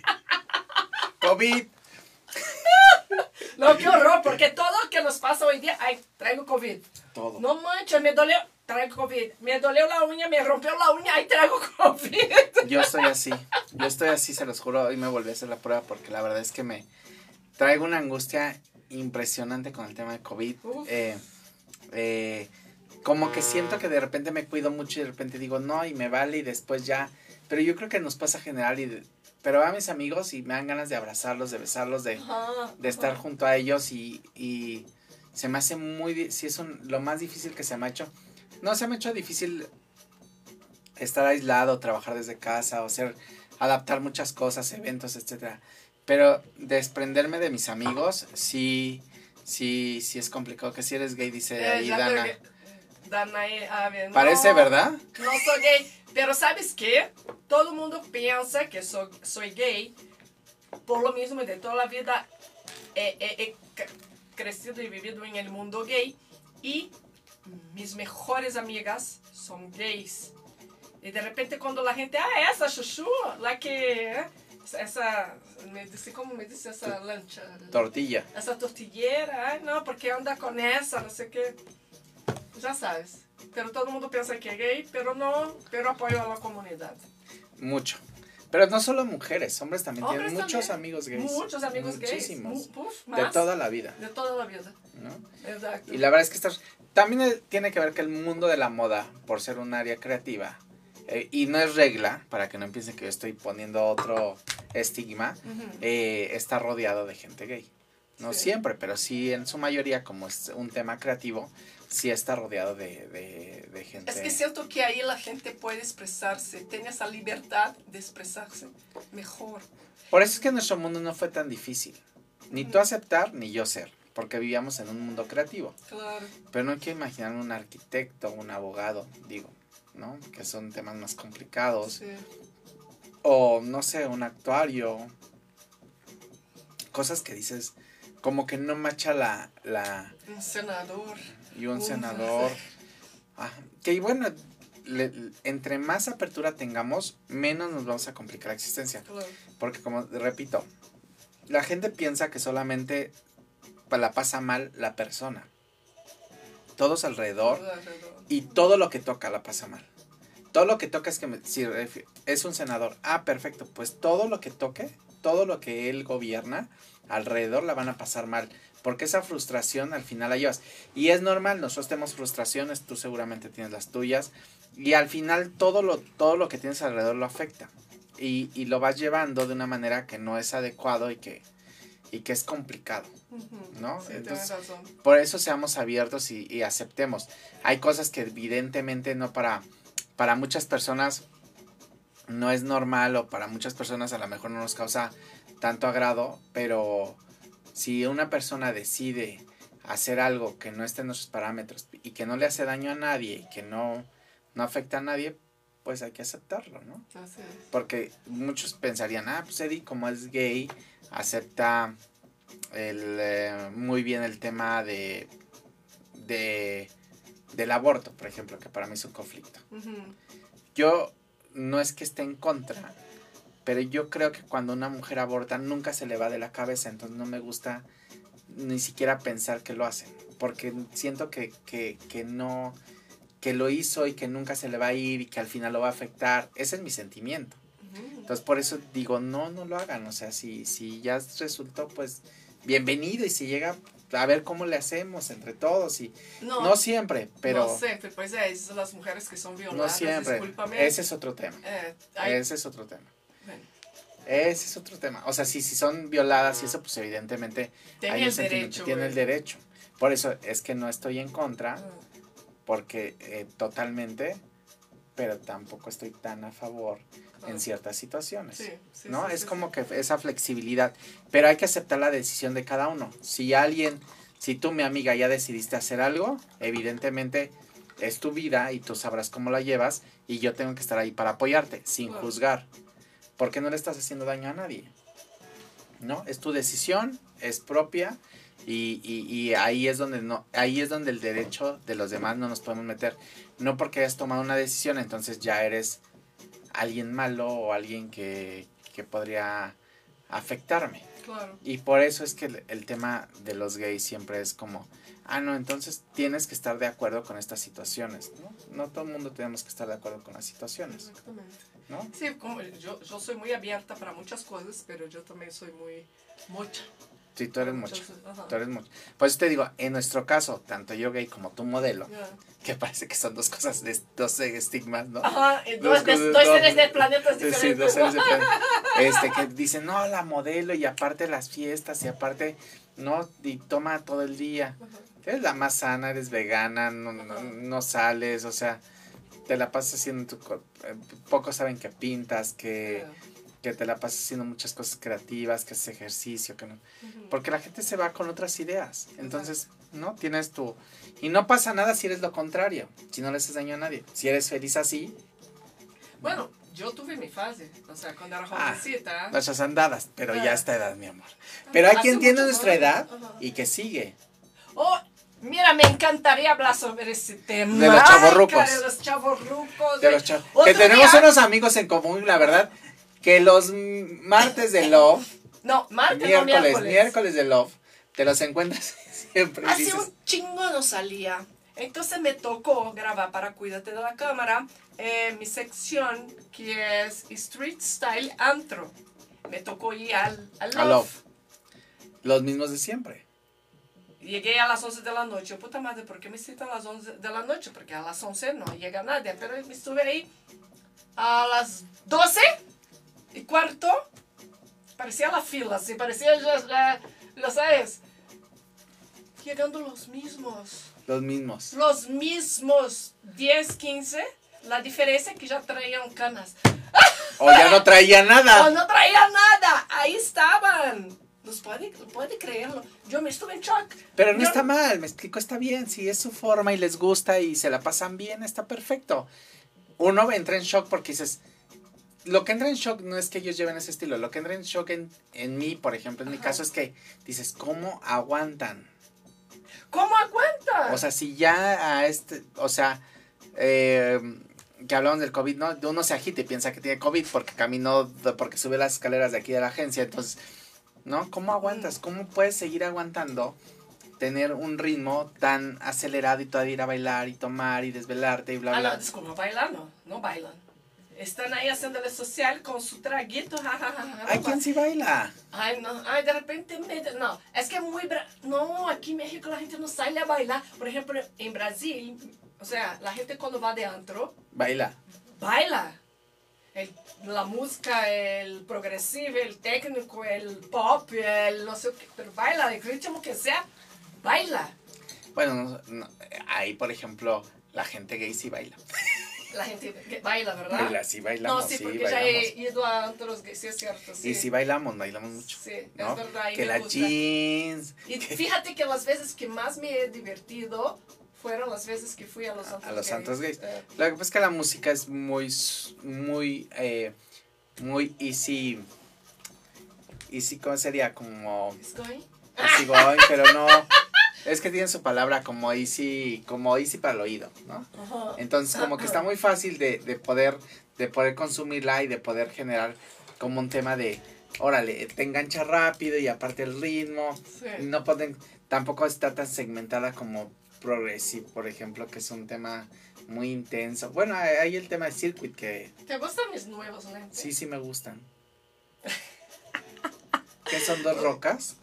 COVID. No, qué horror, porque todo lo que nos pasa hoy día, ay, traigo COVID. Todo. No manches, me dolió, traigo COVID. Me dolió la uña, me rompió la uña, ay, traigo COVID. Yo estoy así. Yo estoy así, se los juro. Hoy me volví a hacer la prueba porque la verdad es que me traigo una angustia impresionante con el tema de COVID. Eh, eh, como que siento que de repente me cuido mucho y de repente digo no y me vale y después ya. Pero yo creo que nos pasa general y... de- pero a mis amigos y me dan ganas de abrazarlos, de besarlos, de, de estar junto a ellos y, y se me hace muy, sí es un- lo más difícil que se me ha hecho. No, se me ha hecho difícil estar aislado, trabajar desde casa o hacer, adaptar muchas cosas, eventos, etcétera. Pero desprenderme de mis amigos, sí, sí, sí es complicado. Que si eres gay, dice Eh, ahí Dana. que- Dana, a ver, no, Parece, ¿verdad? No soy gay, pero ¿sabes qué? Todo el mundo piensa que soy, soy gay por lo mismo de toda la vida he, he- he cre- crecido y vivido en el mundo gay y mis mejores amigas son gays. Y de repente cuando la gente, ah, esa chuchu, la que, esa, me dice, ¿cómo me dice esa lancha? Tortilla. essa tortilleira, ai não, porque anda com essa, não sei o que. Já sabes. Pero todo mundo pensa que é gay, pero não, pero apoio a la comunidade. Mucho. Pero no solo mujeres, hombres también Hombres tienen muchos también. amigos gays. Muitos amigos Muchísimos. gays. Mu- puf, De toda la vida, De toda la vida. ¿no? Exacto. Y la verdad es que estar, también tiene que ver que el mundo de la moda, por ser un área creativa, eh, y no es regla, para que no piensen que yo estoy poniendo otro estigma, eh, está rodeado de gente gay. No Sí. siempre, pero sí en su mayoría, como es un tema creativo, sí está rodeado de, de, de gente. Es que siento que ahí la gente puede expresarse, tiene esa libertad de expresarse mejor. Por eso es que nuestro mundo no fue tan difícil. Ni tú aceptar, ni yo ser, porque vivíamos en un mundo creativo. Claro. Pero no quiero imaginar un arquitecto, un abogado, digo, ¿no? Que son temas más complicados. Sí. O, no sé, un actuario. Cosas que dices, como que no macha la... la Un senador. y un Uf, senador. (laughs) Ah, que bueno, le- entre más apertura tengamos, menos nos vamos a complicar la existencia. Claro. Porque como repito, la gente piensa que solamente la pasa mal la persona. Todos alrededor Todo alrededor. y todo lo que toca la pasa mal. Todo lo que toca es que me- si es un senador, ah, perfecto, pues todo lo que toque todo lo que él gobierna alrededor la van a pasar mal. Porque esa frustración al final la llevas. Y es normal, nosotros tenemos frustraciones, tú seguramente tienes las tuyas. Y al final todo lo, todo lo que tienes alrededor lo afecta. Y, y lo vas llevando de una manera que no es adecuado y que, y que es complicado. ¿No? Sí, Entonces, tienes razón. por eso seamos abiertos y, y aceptemos. Hay cosas que evidentemente no para, para muchas personas no es normal o para muchas personas a lo mejor no nos causa tanto agrado, pero si una persona decide hacer algo que no esté en nuestros parámetros y que no le hace daño a nadie y que no, no afecta a nadie, pues hay que aceptarlo, ¿no? Así es. Porque muchos pensarían, ah, pues Eddie, como es gay, acepta el, eh, muy bien el tema de, de, del aborto, por ejemplo, que para mí es un conflicto. Yo no es que esté en contra, pero yo creo que cuando una mujer aborta nunca se le va de la cabeza, entonces no me gusta ni siquiera pensar que lo hacen, porque siento que, que, que no, que lo hizo y que nunca se le va a ir y que al final lo va a afectar. Ese es mi sentimiento. Entonces por eso digo, no, no lo hagan. O sea, si, si ya resultó, pues bienvenido. Y si llega a ver cómo le hacemos entre todos. Y No, no siempre, pero no siempre, pues es las mujeres que son no violadas, siempre. discúlpame. Ese es otro tema. Eh, hay- Ese es otro tema. bueno, Ese es otro tema. O sea, si, si son violadas y eso, pues evidentemente tenía hay un el derecho. tiene el derecho. Por eso es que no estoy en contra, Ah, porque eh, totalmente, pero tampoco estoy tan a favor ah. en ciertas situaciones. Sí, sí, ¿no? sí, es como que esa flexibilidad, pero hay que aceptar la decisión de cada uno. Si alguien, si tú, mi amiga, ya decidiste hacer algo, evidentemente es tu vida y tú sabrás cómo la llevas y yo tengo que estar ahí para apoyarte, sin juzgar, porque no le estás haciendo daño a nadie. ¿No? Es tu decisión, es propia y, y- y ahí es donde no, ahí es donde el derecho de los demás no nos podemos meter. No porque hayas tomado una decisión, entonces ya eres alguien malo o alguien que, que podría afectarme. Claro. Y por eso es que el, el tema de los gays siempre es como, ah, no, entonces tienes que estar de acuerdo con estas situaciones, ¿no? No todo el mundo tenemos que estar de acuerdo con las situaciones, Exactamente. ¿no? Sí, como yo, yo soy muy abierta para muchas cosas, pero yo también soy muy mucha. Sí, tú eres mucho, ajá. tú eres mucho. Por eso te digo, en nuestro caso, tanto yo gay como tú modelo, que parece que son dos cosas, de, dos estigmas, ¿no? Ajá, Dos dos, dos dos- seres de planetas Sí, sí, diferentes. dos seres de (laughs) plan- Este, que dicen, no, la modelo y aparte las fiestas y aparte, no, y toma todo el día. Ajá. Eres la más sana, eres vegana, no, no, no sales, o sea, te la pasas haciendo tu... eh, Pocos saben que pintas, que, que te la pasas haciendo muchas cosas creativas, que haces ejercicio, que no... Ujú. Porque la gente se va con otras ideas. Entonces, ¿no? Tienes tu... Y no pasa nada si eres lo contrario, si no le haces daño a nadie. Si eres feliz así, Bueno, yo tuve mi fase, o sea, cuando era Ah, jovencita. las andadas, pero ya Ah. esta edad, mi amor. Pero hay quien tiene nuestra edad y que sigue. Oh, mira, me encantaría hablar sobre ese tema. De los chavorrucos. De los chavorrucos. De los Que tenemos día- unos amigos en común, la verdad, que los martes de Love, (laughs) No, martes no miércoles, miércoles. miércoles de Love, te los encuentras (laughs) siempre Hace dices, un chingo no salía. Entonces me tocó grabar para Cuídate de la Cámara eh, mi sección que es Street Style Antro. Me tocó ir al, al a Love. Love. Los mismos de siempre. Llegué a las 11 de la noche. Puta madre, ¿por qué me citan a las 11 de la noche? Porque a las 11 no llega nadie. Pero estuve ahí a las 12 y cuarto. Parecía la fila, sí, parecía ya, ya, lo sabes. Llegando los mismos. Los mismos. Los mismos 10, 15. La diferencia es que ya traían canas. O ya no traía O nada. no traían nada. Ahí estaban. ¿Nos puede, puede creerlo? Yo me estuve en shock. Pero no Yo- está mal, me explico, está bien. Si es su forma y les gusta y se la pasan bien, está perfecto. Uno entra en shock porque dices, lo que entra en shock no es que ellos lleven ese estilo, lo que entra en shock en, en mí, por ejemplo, en mi caso es que dices, ¿cómo aguantan? ¿Cómo aguantan? O sea, si ya a este, o sea, eh, que hablamos del COVID, ¿no? Uno se agita y piensa que tiene COVID porque caminó, porque sube las escaleras de aquí de la agencia, entonces, ¿no? ¿Cómo aguantas? ¿Cómo puedes seguir aguantando tener un ritmo tan acelerado y todavía ir a bailar y tomar y desvelarte y bla, Ah, bla? no, disculpa, bailar no, no bailan. Están ahí haciéndole social con su traguito. ja, ja, ja, ja, Ay, ja. ¿quién sí baila? Ay, no, ay, de repente, no, es que muy, no, aquí en México la gente no sale a bailar. Por ejemplo, en Brasil, o sea, la gente cuando va de antro, Baila. baila. El- la música, el progresivo, el técnico, el pop, el no sé qué, pero baila, el ritmo que sea, baila. Bueno, no- no, ahí, por ejemplo, la gente gay sí baila. (laughs) La gente que baila, ¿verdad? Baila, sí bailamos, no, sí, sí, porque bailamos. ya he ido a antros, sí es cierto, sí. Y sí bailamos, bailamos mucho. Sí, es ¿no? verdad, y que me la gusta. jeans, Y fíjate que las veces que más me he divertido fueron las veces que fui a los antros a los santos gays. Eh, Lo que pasa es que la música es muy, muy, eh, muy easy, easy, ¿cómo sería? Como ¿is going? easy (laughs) going, pero no, es que tiene su palabra como easy, como easy para el oído, ¿no? Entonces como que está muy fácil de, de poder, de poder consumirla y de poder generar como un tema de, órale, te engancha rápido y aparte el ritmo, Sí. no pueden, tampoco está tan segmentada como Progressive, por ejemplo, que es un tema muy intenso. Bueno, hay hay el tema de Circuit que ¿Te gustan mis nuevos lentes? sí, sí me gustan. (laughs) ¿Qué son dos rocas?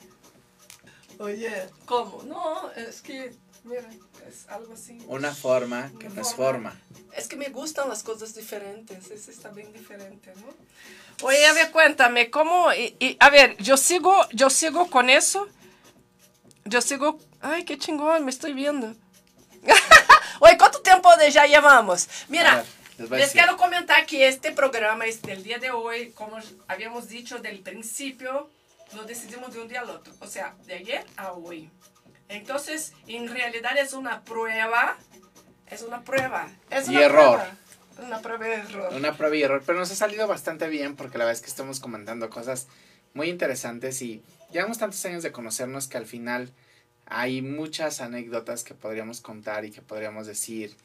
Oye, ¿cómo? No, es que, mira, es algo así. Una forma que Una no es forma. Es que me gustan las cosas diferentes, eso está bien diferente, ¿no? Oye, a ver, cuéntame, ¿cómo? y- y, a ver, yo sigo, yo sigo con eso. Yo sigo, ay, qué chingón, me estoy viendo. (laughs) Oye, ¿cuánto tiempo de ya llevamos? A Mira, les quiero comentar que este programa, este, el día de hoy, como habíamos dicho del principio, lo decidimos de un día al otro, o sea, de ayer a hoy. Entonces, en realidad es una prueba, es una prueba. Es Y una error. prueba, Una prueba de error. Una prueba y error, pero nos ha salido bastante bien porque la verdad es que estamos comentando cosas muy interesantes y llevamos tantos años de conocernos que al final hay muchas anécdotas que podríamos contar y que podríamos decir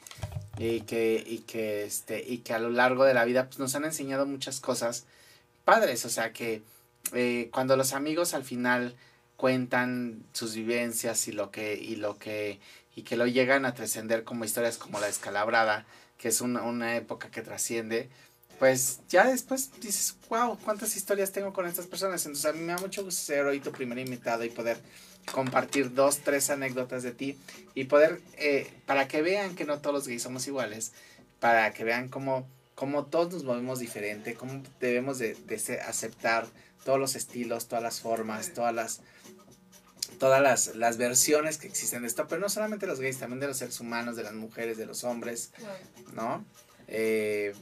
y que, y que, este, y que a lo largo de la vida pues, nos han enseñado muchas cosas padres, o sea que eh, cuando los amigos al final cuentan sus vivencias y lo que, y lo que, y que lo llegan a trascender como historias como la descalabrada, que es una, una época que trasciende, pues ya después dices, wow, cuántas historias tengo con estas personas. Entonces a mí me da mucho gusto ser hoy tu primer invitado y poder compartir dos, tres anécdotas de ti y poder, eh, para que vean que no todos los gays somos iguales, para que vean cómo, cómo todos nos movemos diferente, cómo debemos de, de ser- aceptar todos los estilos, todas las formas, todas las todas las, las versiones que existen de esto, pero no solamente los gays, también de los seres humanos, de las mujeres, de los hombres, ¿no? Eh,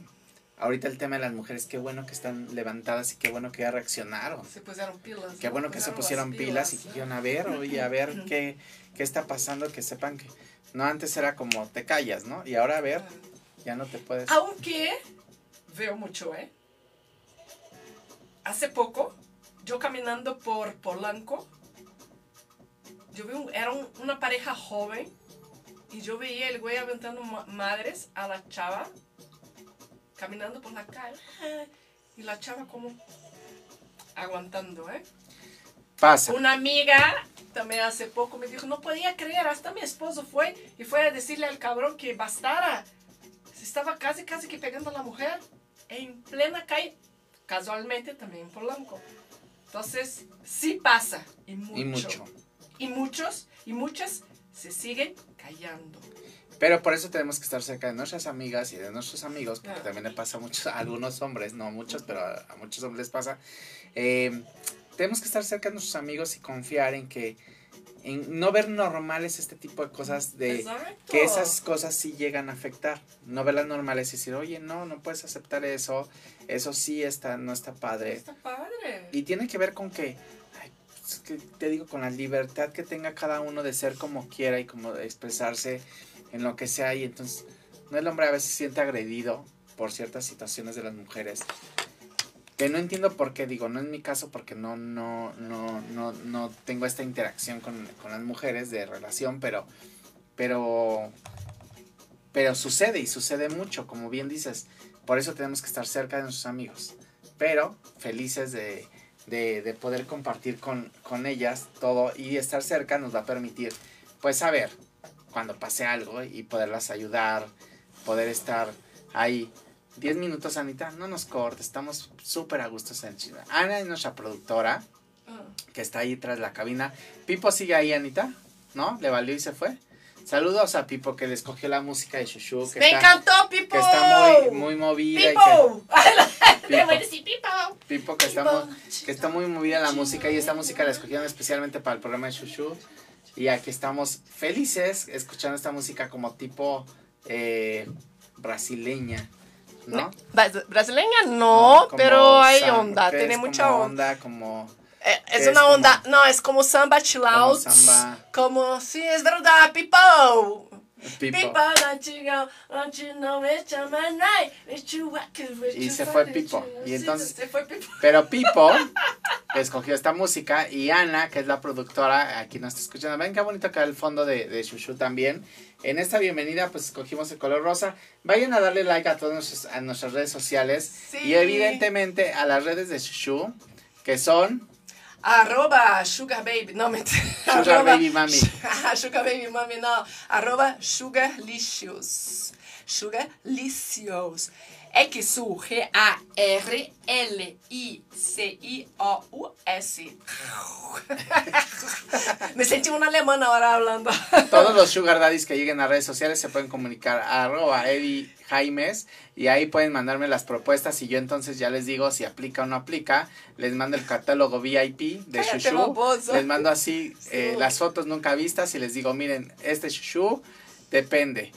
ahorita el tema de las mujeres, qué bueno que están levantadas y qué bueno que ya reaccionaron. Se pusieron pilas. Qué bueno que se pusieron pilas y que dijeron, a ver, oye, a ver qué, qué está pasando, que sepan que no antes era como te callas, ¿no? Y ahora a ver, ya no te puedes. Aunque veo mucho, ¿eh? Hace poco, yo caminando por Polanco, yo vi un- era un- una pareja joven y yo veía el güey aventando ma- madres a la chava caminando por la calle y la chava como aguantando, ¿eh? Pasa. Una amiga también hace poco me dijo, no podía creer, hasta mi esposo fue y fue a decirle al cabrón que bastara. Estaba casi, casi que pegando a la mujer en plena calle, casualmente también en Polanco. Entonces, sí pasa, y mucho. Y mucho. Y muchos, y muchas se siguen callando. Pero por eso tenemos que estar cerca de nuestras amigas y de nuestros amigos, porque Claro. también le pasa a muchos, a algunos hombres, no a muchos, pero a, a muchos hombres les pasa. Eh, tenemos que estar cerca de nuestros amigos y confiar en que, en no ver normales este tipo de cosas de Exacto. que esas cosas sí llegan a afectar. No verlas normales y decir, oye, no, no puedes aceptar eso, eso sí está, no está padre. Está padre. Y tiene que ver con que, ay, pues, que te digo, con la libertad que tenga cada uno de ser como quiera y como de expresarse en lo que sea. Y entonces, no el hombre a veces se siente agredido por ciertas situaciones de las mujeres. Que no entiendo por qué, digo, no es mi caso porque no, no, no, no, no tengo esta interacción con, con las mujeres de relación, pero, pero, pero sucede y sucede mucho, como bien dices. Por eso tenemos que estar cerca de nuestros amigos. Pero felices de, de, de poder compartir con, con ellas todo y estar cerca nos va a permitir, pues, saber cuando pase algo y poderlas ayudar, poder estar ahí 10 minutos, Anita, no nos cortes, estamos súper a gusto en Chile. Ana es nuestra productora, Ah. que está ahí tras la cabina. Pipo sigue ahí, Anita, ¿no? Le valió y se fue. Saludos a Pipo que le escogió la música de Shushu, que, Me está, encantó, Pipo. que está muy, muy movida. y que- Pipo. (laughs) Pipo. decir Pipo. Pipo que está, Pipo. muy, que está muy movida la música y esta música la escogieron especialmente para el programa de Shushu. Y aquí estamos felices escuchando esta música como tipo eh, brasileña, ¿no? Bra- Brasileña no, Como pero hay onda, tiene mucha como onda. onda. Como Eh, Es una como- onda, no, es como samba chill out. samba. Como, sí, es verdad, Pipo. Pipo. Pipo, don't you go, don't you know it's a man night, it's you what could what Y se fue Pipo. Y sí, entonces- se fue Pipo. Pero Pipo (laughs) escogió esta música y Ana, que es la productora, aquí nos está escuchando. Ven qué bonito que el fondo de, de Shushu también. En esta bienvenida, pues escogimos el color rosa. Vayan a darle like a todas nuestras, a nuestras redes sociales. Sí. Y evidentemente a las redes de Shushu, que son Arroba Sugar Baby, no mentira. (laughs) (laughs) Sugar Baby Mami. Sugar Baby Mami, no. Arroba Sugar Licious. Sugar Licious. X-U, G-A-R-L-I-C-I-O-U-S. (laughs) Me sentí una alemana ahora hablando. (laughs) todos los Sugar Daddies que lleguen a redes sociales se pueden comunicar a arroba Eddie Jaimes y ahí pueden mandarme las propuestas y yo entonces ya les digo si aplica o no aplica. Les mando el catálogo VIP de Cállate, Shushu. baboso. Les mando así eh, las fotos nunca vistas y les digo, miren, este Shushu depende.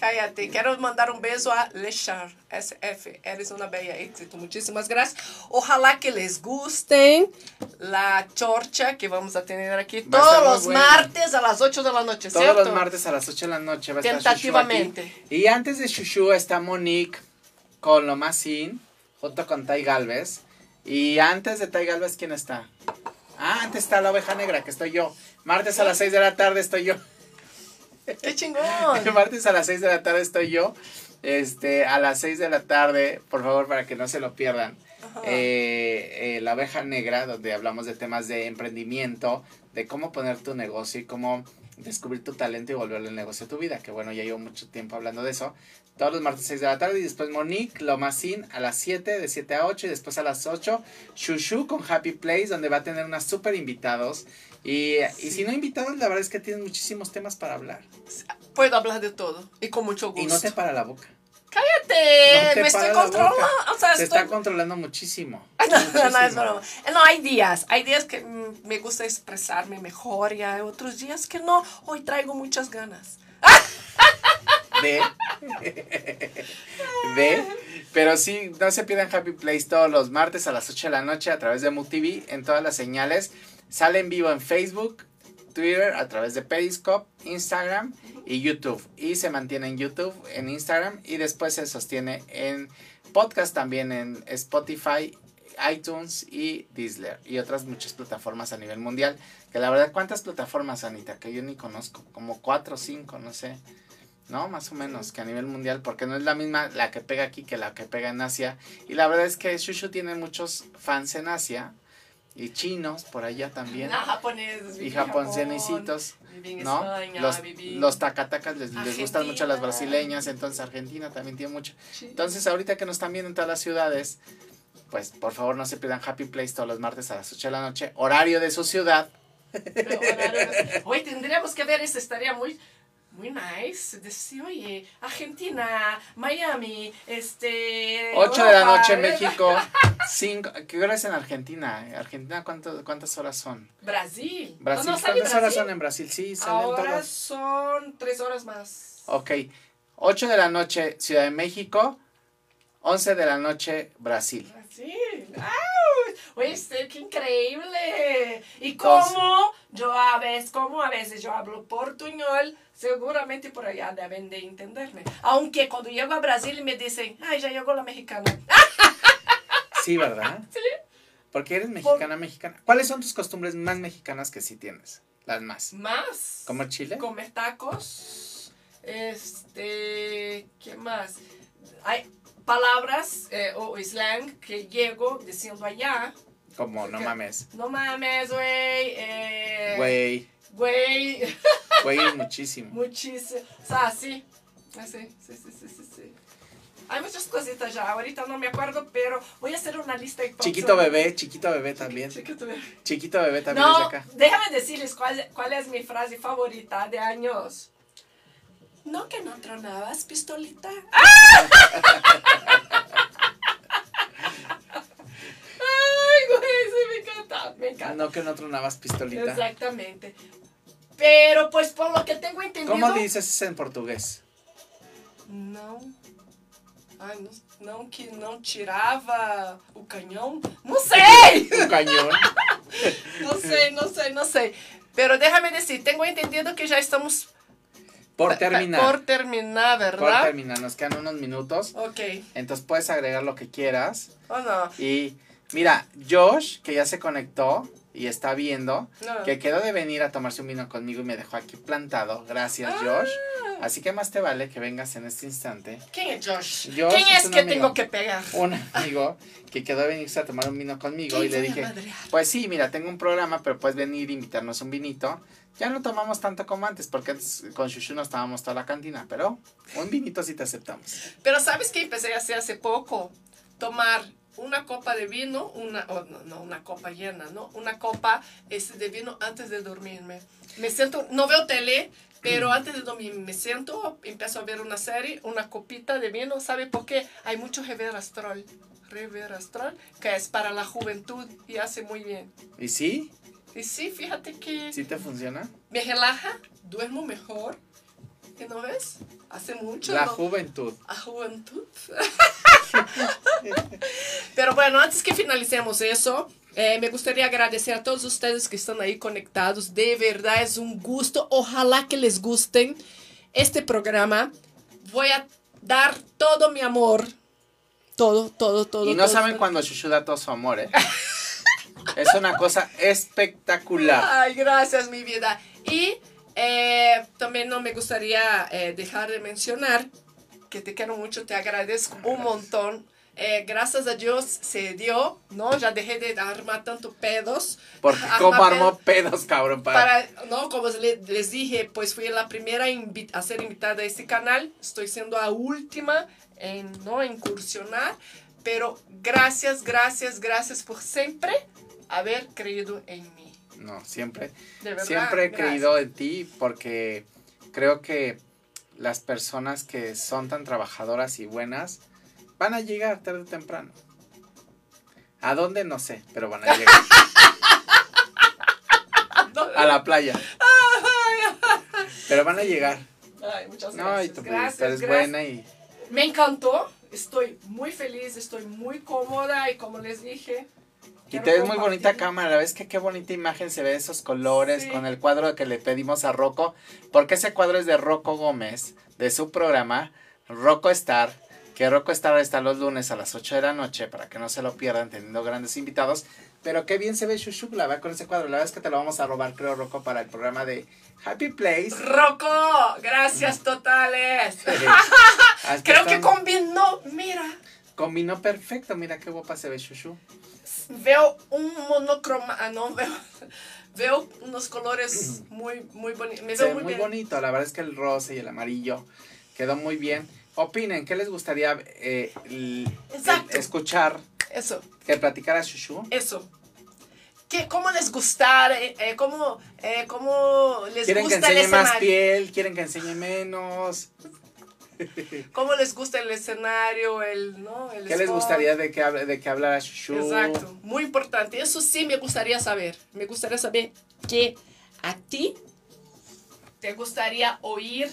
Cállate, quiero mandar un beso a Lechar SF. Eres una bella éxito. Muchísimas gracias. Ojalá que les gusten la chorcha que vamos a tener aquí Va todos los bueno. martes a las 8 de la noche, Todos ¿cierto? los martes a las 8 de la noche va a estar aquí. Tentativamente. Y antes de Shushu está Monique con lo más sin, junto con Tai Galvez. Y antes de Tai Galvez, ¿quién está? Ah, antes está la oveja negra, que estoy yo. Martes a las 6 de la tarde estoy yo. (laughs) ¡Qué chingón! Martes a las 6 de la tarde estoy yo. Este, a las 6 de la tarde, por favor, para que no se lo pierdan. eh, eh, la oveja negra, donde hablamos de temas de emprendimiento, de cómo poner tu negocio y cómo descubrir tu talento y volverlo el negocio de tu vida. Que bueno, ya llevo mucho tiempo hablando de eso. Todos los martes 6 de la tarde y después Monique, Lomacin a las 7, de 7 a 8 y después a las 8 Shushu con Happy Place, donde va a tener unas súper invitados. Y, y si no invitados, la verdad es que tienen muchísimos temas para hablar. Puedo hablar de todo y con mucho gusto. Y no te para la boca. ¡Cállate! No me estoy controlando. O sea, Se estoy... está controlando muchísimo. (laughs) No, no, no, es Muchísimo. broma. No, hay días, hay días que mm, me gusta expresarme mejor y hay otros días que no. Hoy traigo muchas ganas. (laughs) Ve. (laughs) Ve. Pero sí, no se pierdan Happy Place todos los martes a las 8 de la noche a través de MUTV en todas las señales. Sale en vivo en Facebook, Twitter, a través de Periscope, Instagram y YouTube. Y se mantiene en YouTube, en Instagram y después se sostiene en podcast también en Spotify, iTunes y Deezer y otras muchas plataformas a nivel mundial. Que la verdad, ¿cuántas plataformas, Anita? Que yo ni conozco, como cuatro o cinco, no sé. ¿no? Más o menos, que a nivel mundial, porque no es la misma la que pega aquí que la que pega en Asia. Y la verdad es que Shushu tiene muchos fans en Asia y chinos por allá también. Ah, (laughs) japoneses, Y japonesitos, ¿no? España, Los, los tacatacas les, les gustan mucho a las brasileñas, entonces Argentina también tiene mucho. Sí. Entonces, ahorita que nos están viendo en todas las ciudades, pues por favor no se pierdan Happy Place todos los martes a las 8 de la noche, horario de su ciudad. Hoy tendríamos que ver eso, estaría muy, muy nice. Decir, oye, Argentina, Miami, este. 8 de la noche en. México. (laughs) Cinco, ¿Qué hora es en Argentina? ¿Argentina cuánto- cuántas horas son? Brasil. Brasil, No, no, ¿sale ¿cuántas horas son en Brasil? Sí, salen Ahora todos. son tres horas más. Ok. 8 de la noche, Ciudad de México. 11 de la noche, Brasil. Brasil. ¡Au! Qué increíble. Y Entonces- como yo a veces, como a veces yo hablo portuñol, seguramente por allá deben de entenderme. Aunque cuando llego a Brasil me dicen, ay, ya llegó la mexicana. (laughs) Sí, ¿verdad? Sí. Porque eres mexicana, mexicana. ¿Cuáles son tus costumbres más mexicanas que sí tienes? Las más. Más. ¿Comer chile? Comer tacos. Este, ¿qué más? Hay palabras eh, o slang que llego diciendo allá. Como, no mames. No mames, güey. Eh, Güey. Güey. Güey, (laughs) muchísimo. Muchísimo. O sea, así. Así. Sí, sí, sí, sí, sí. Hay muchas cositas ya. Ahorita no me acuerdo, pero voy a hacer una lista. de Chiquito bebé, chiquito bebé también. Chiquito bebé. Chiquito bebé también es acá. déjame decirles cuál, cuál es mi frase favorita de años. No que no tronabas, pistolita. Ay, (laughs) (laughs) güey, sí, encanta, me encanta. No que no tronabas pistolita. Exactamente. Pero pues por lo que tengo entendido. ¿Cómo dices en portugués? Não. Ai, não, não que não tirava o canhão. Não sei! (laughs) Un cañón. (laughs) Não sei, não sei, não sei. Pero déjame decir, tengo entendido que ya estamos Por terminar. por terminar, Por ¿verdad? terminar, nos quedan unos minutos. Ok. Entonces puedes agregar lo que quieras. ¿O no? Y mira, Josh, que ya se conectó y está viendo, No. que quedó de venir a tomarse un vino conmigo y me dejó aquí plantado. Gracias, Ah. Josh. Así que más te vale que vengas en este instante. ¿Quién es Josh? Josh ¿Quién es que amigo. tengo que pegar? Un amigo que quedó de venirse a tomar un vino conmigo ¿Quién y le dije, pues sí, mira, tengo un programa, pero puedes venir e invitarnos un vinito. Ya no tomamos tanto como antes, porque antes con Shushu nos tomábamos toda la cantina, pero un vinito sí te aceptamos. Pero ¿sabes qué empecé a hacer hace poco? Tomar una copa de vino, una, oh, no, no, una copa llena, ¿no? Una copa este, de vino antes de dormirme. Me siento, no veo tele, pero antes de dormir me siento, empiezo a ver una serie, una copita de vino, ¿sabe por qué? Hay mucho reverastrol, reverastrol, que es para la juventud y hace muy bien. ¿Y sí? Y sí, fíjate que ¿Sí te funciona? me relaja, duermo mejor. ¿Qué no ves? Hace mucho. La no- juventud. a juventud. (laughs) (laughs) Pero bueno, antes que finalicemos eso, eh, me gustaría agradecer a todos ustedes que están ahí conectados. De verdad es un gusto. Ojalá que les gusten este programa. Voy a dar todo mi amor. Todo, todo, todo. Y no todo. saben cuando Shushu da todo su amor, ¿eh? (laughs) Es una cosa espectacular. Ay, gracias, mi vida. Y eh, también no me gustaría eh, dejar de mencionar que te quiero mucho, te agradezco un montón. Eh, gracias a Dios se dio, ¿no? Ya dejé de armar tanto pedos. Porque como armó pedos, cabrón, para... Para, no, como le- les dije, pues fui la primera a ser invitada a este canal. Estoy siendo la última en no incursionar. Pero gracias, gracias, gracias por siempre haber creído en mí. No, siempre. De verdad. Siempre he gracias. creído en ti porque creo que las personas que son tan trabajadoras y buenas van a llegar tarde o temprano. ¿A dónde? No sé, pero van a llegar. (laughs) a la playa. (laughs) Pero van a llegar. Ay, muchas No, y gracias. tú, gracias, eres gracias. buena y... Me encantó. Estoy muy feliz, estoy muy cómoda y como les dije. Y te ves muy bonita cámara, ¿ves que qué bonita imagen se ve esos colores Sí. con el cuadro que le pedimos a Rocco? Porque ese cuadro es de Rocco Gómez, de su programa Rocco Star, que Rocco Star está los lunes a las 8 de la noche para que no se lo pierdan teniendo grandes invitados. Pero qué bien se ve Shushu, la verdad, con ese cuadro. La verdad es que te lo vamos a robar, creo, Rocco, para el programa de Happy Place. Rocco, gracias totales. Así (laughs) Creo que combinó, mira, Combinó perfecto, mira qué guapa se ve Shushu. Veo un monocroma, ah, no, (laughs) veo, veo unos colores (clears throat) muy, muy bonitos. Me veo ve muy, muy bien. bonito, la verdad es que el rosa y el amarillo quedó muy bien. Opinen, ¿qué les gustaría eh, el- escuchar Eso, que platicara Shushu? eso. ¿Qué, ¿Cómo les gustar? eh, eh, ¿cómo, eh, ¿Cómo les ¿Quieren que gusta el enseñe más piel? ¿Quieren que enseñe menos? (laughs) ¿Cómo les gusta el escenario? El, ¿no? el ¿Qué les gustaría de que, de que hablara Shushu? Exacto, muy importante. Eso sí me gustaría saber. Me gustaría saber que a ti te gustaría oír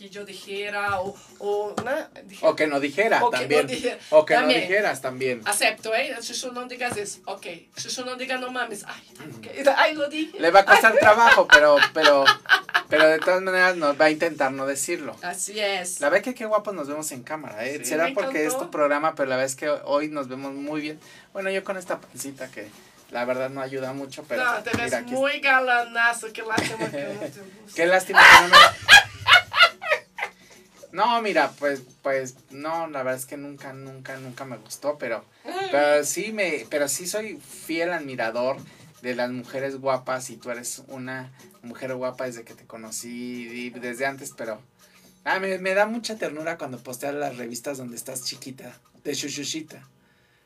que yo dijera o, o ¿no? O que no dijera O que no también. dijera. O que También. no dijeras también. Acepto, ¿eh? Chuchu, no digas eso. Ok. Chuchu, no digas no mames. Ay, ok. Ay, lo dije. Le va a costar trabajo, pero, pero, pero de todas maneras nos va a intentar no decirlo. Así es. La verdad que qué guapos nos vemos en cámara, ¿eh? Sí, Será porque es tu programa, pero la verdad es que hoy nos vemos muy bien. Bueno, yo con esta pancita que la verdad no ayuda mucho, pero no, te ves muy galanazo. Qué lástima que no te gusta. (laughs) Qué lástima que no me... (laughs) No, mira, pues, pues, no, la verdad es que nunca, nunca, nunca me gustó, pero, pero sí me, pero sí soy fiel admirador de las mujeres guapas y tú eres una mujer guapa desde que te conocí desde antes, pero, Ah, me, me da mucha ternura cuando posteas las revistas donde estás chiquita, de Shushushita.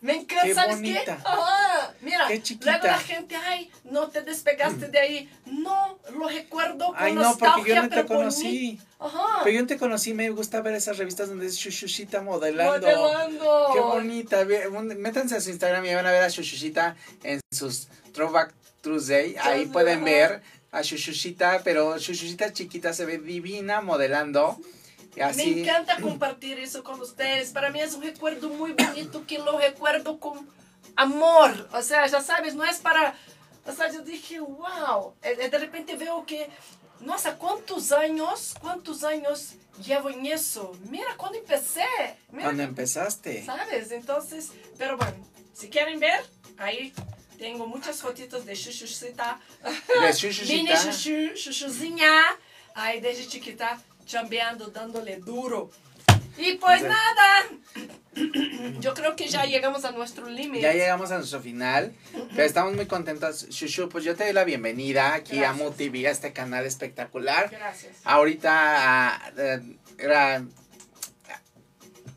Me encanta, Qué ¿sabes bonita. qué? Ajá, mira, Qué chiquita. luego la gente, ay, no te despegaste de ahí. No, lo recuerdo con Ay, no, porque yo no te conocí. Ajá. Pero yo no te conocí, me gusta ver esas revistas donde es Shushushita modelando. Modelando. Qué bonita. Métanse a su Instagram y van a ver a Shushushita en sus Throwback Tuesday. Ahí pueden ver a Shushushita, pero Shushushita chiquita se ve divina modelando. Y Me así. encanta compartir eso con ustedes. Para mí es un recuerdo muy bonito que lo recuerdo con amor. O sea, ya sabes, no es para... O sea, yo dije, wow. Eh, eh, De repente veo que, nossa, ¿cuántos años, cuántos años llevo en eso? Mira, cuando empecé. Mira, Cuando empezaste. ¿sabes? Entonces, pero bueno, si quieren ver, ahí tengo muchas fotitos de chuchucita. De Mini Shushushita. chuchu, chuchuzinha. Aí desde chiquita, chambeando, dándole duro. Y pues Entonces- nada, yo creo que ya llegamos a nuestro límite. Ya llegamos a nuestro final, pero estamos muy contentos. Shushu, pues yo te doy la bienvenida aquí a Gracias. MUTV, a este canal espectacular. Gracias. Ahorita ah, eh, era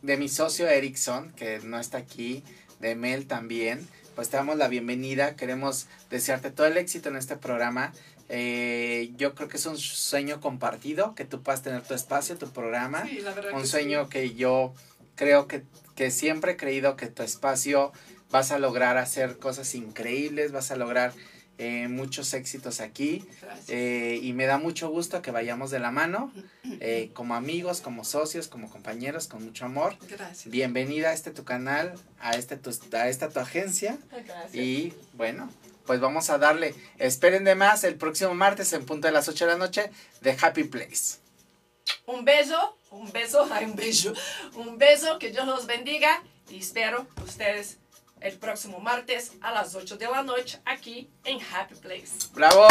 de mi socio Erickson, que no está aquí, de Mel también. Pues te damos la bienvenida, queremos desearte todo el éxito en este programa. Eh, yo creo que es un sueño compartido, que tú puedas tener tu espacio, tu programa Sí, la verdad un que sueño sí. que yo creo que, que siempre he creído que tu espacio vas a lograr hacer cosas increíbles, vas a lograr eh, muchos éxitos aquí eh, y me da mucho gusto que vayamos de la mano (clears throat) eh, como amigos, como socios, como compañeros, con mucho amor. Gracias. Bienvenida a este tu canal, a, este tu, a esta tu agencia Gracias. y bueno, pues vamos a darle, esperen de más el próximo martes en punto de las 8 de la noche de Happy Place. Un beso, un beso, (laughs) ay, un beso, un beso, que Dios los bendiga y espero ustedes el próximo martes a las 8 de la noche aquí en Happy Place. ¡Bravo!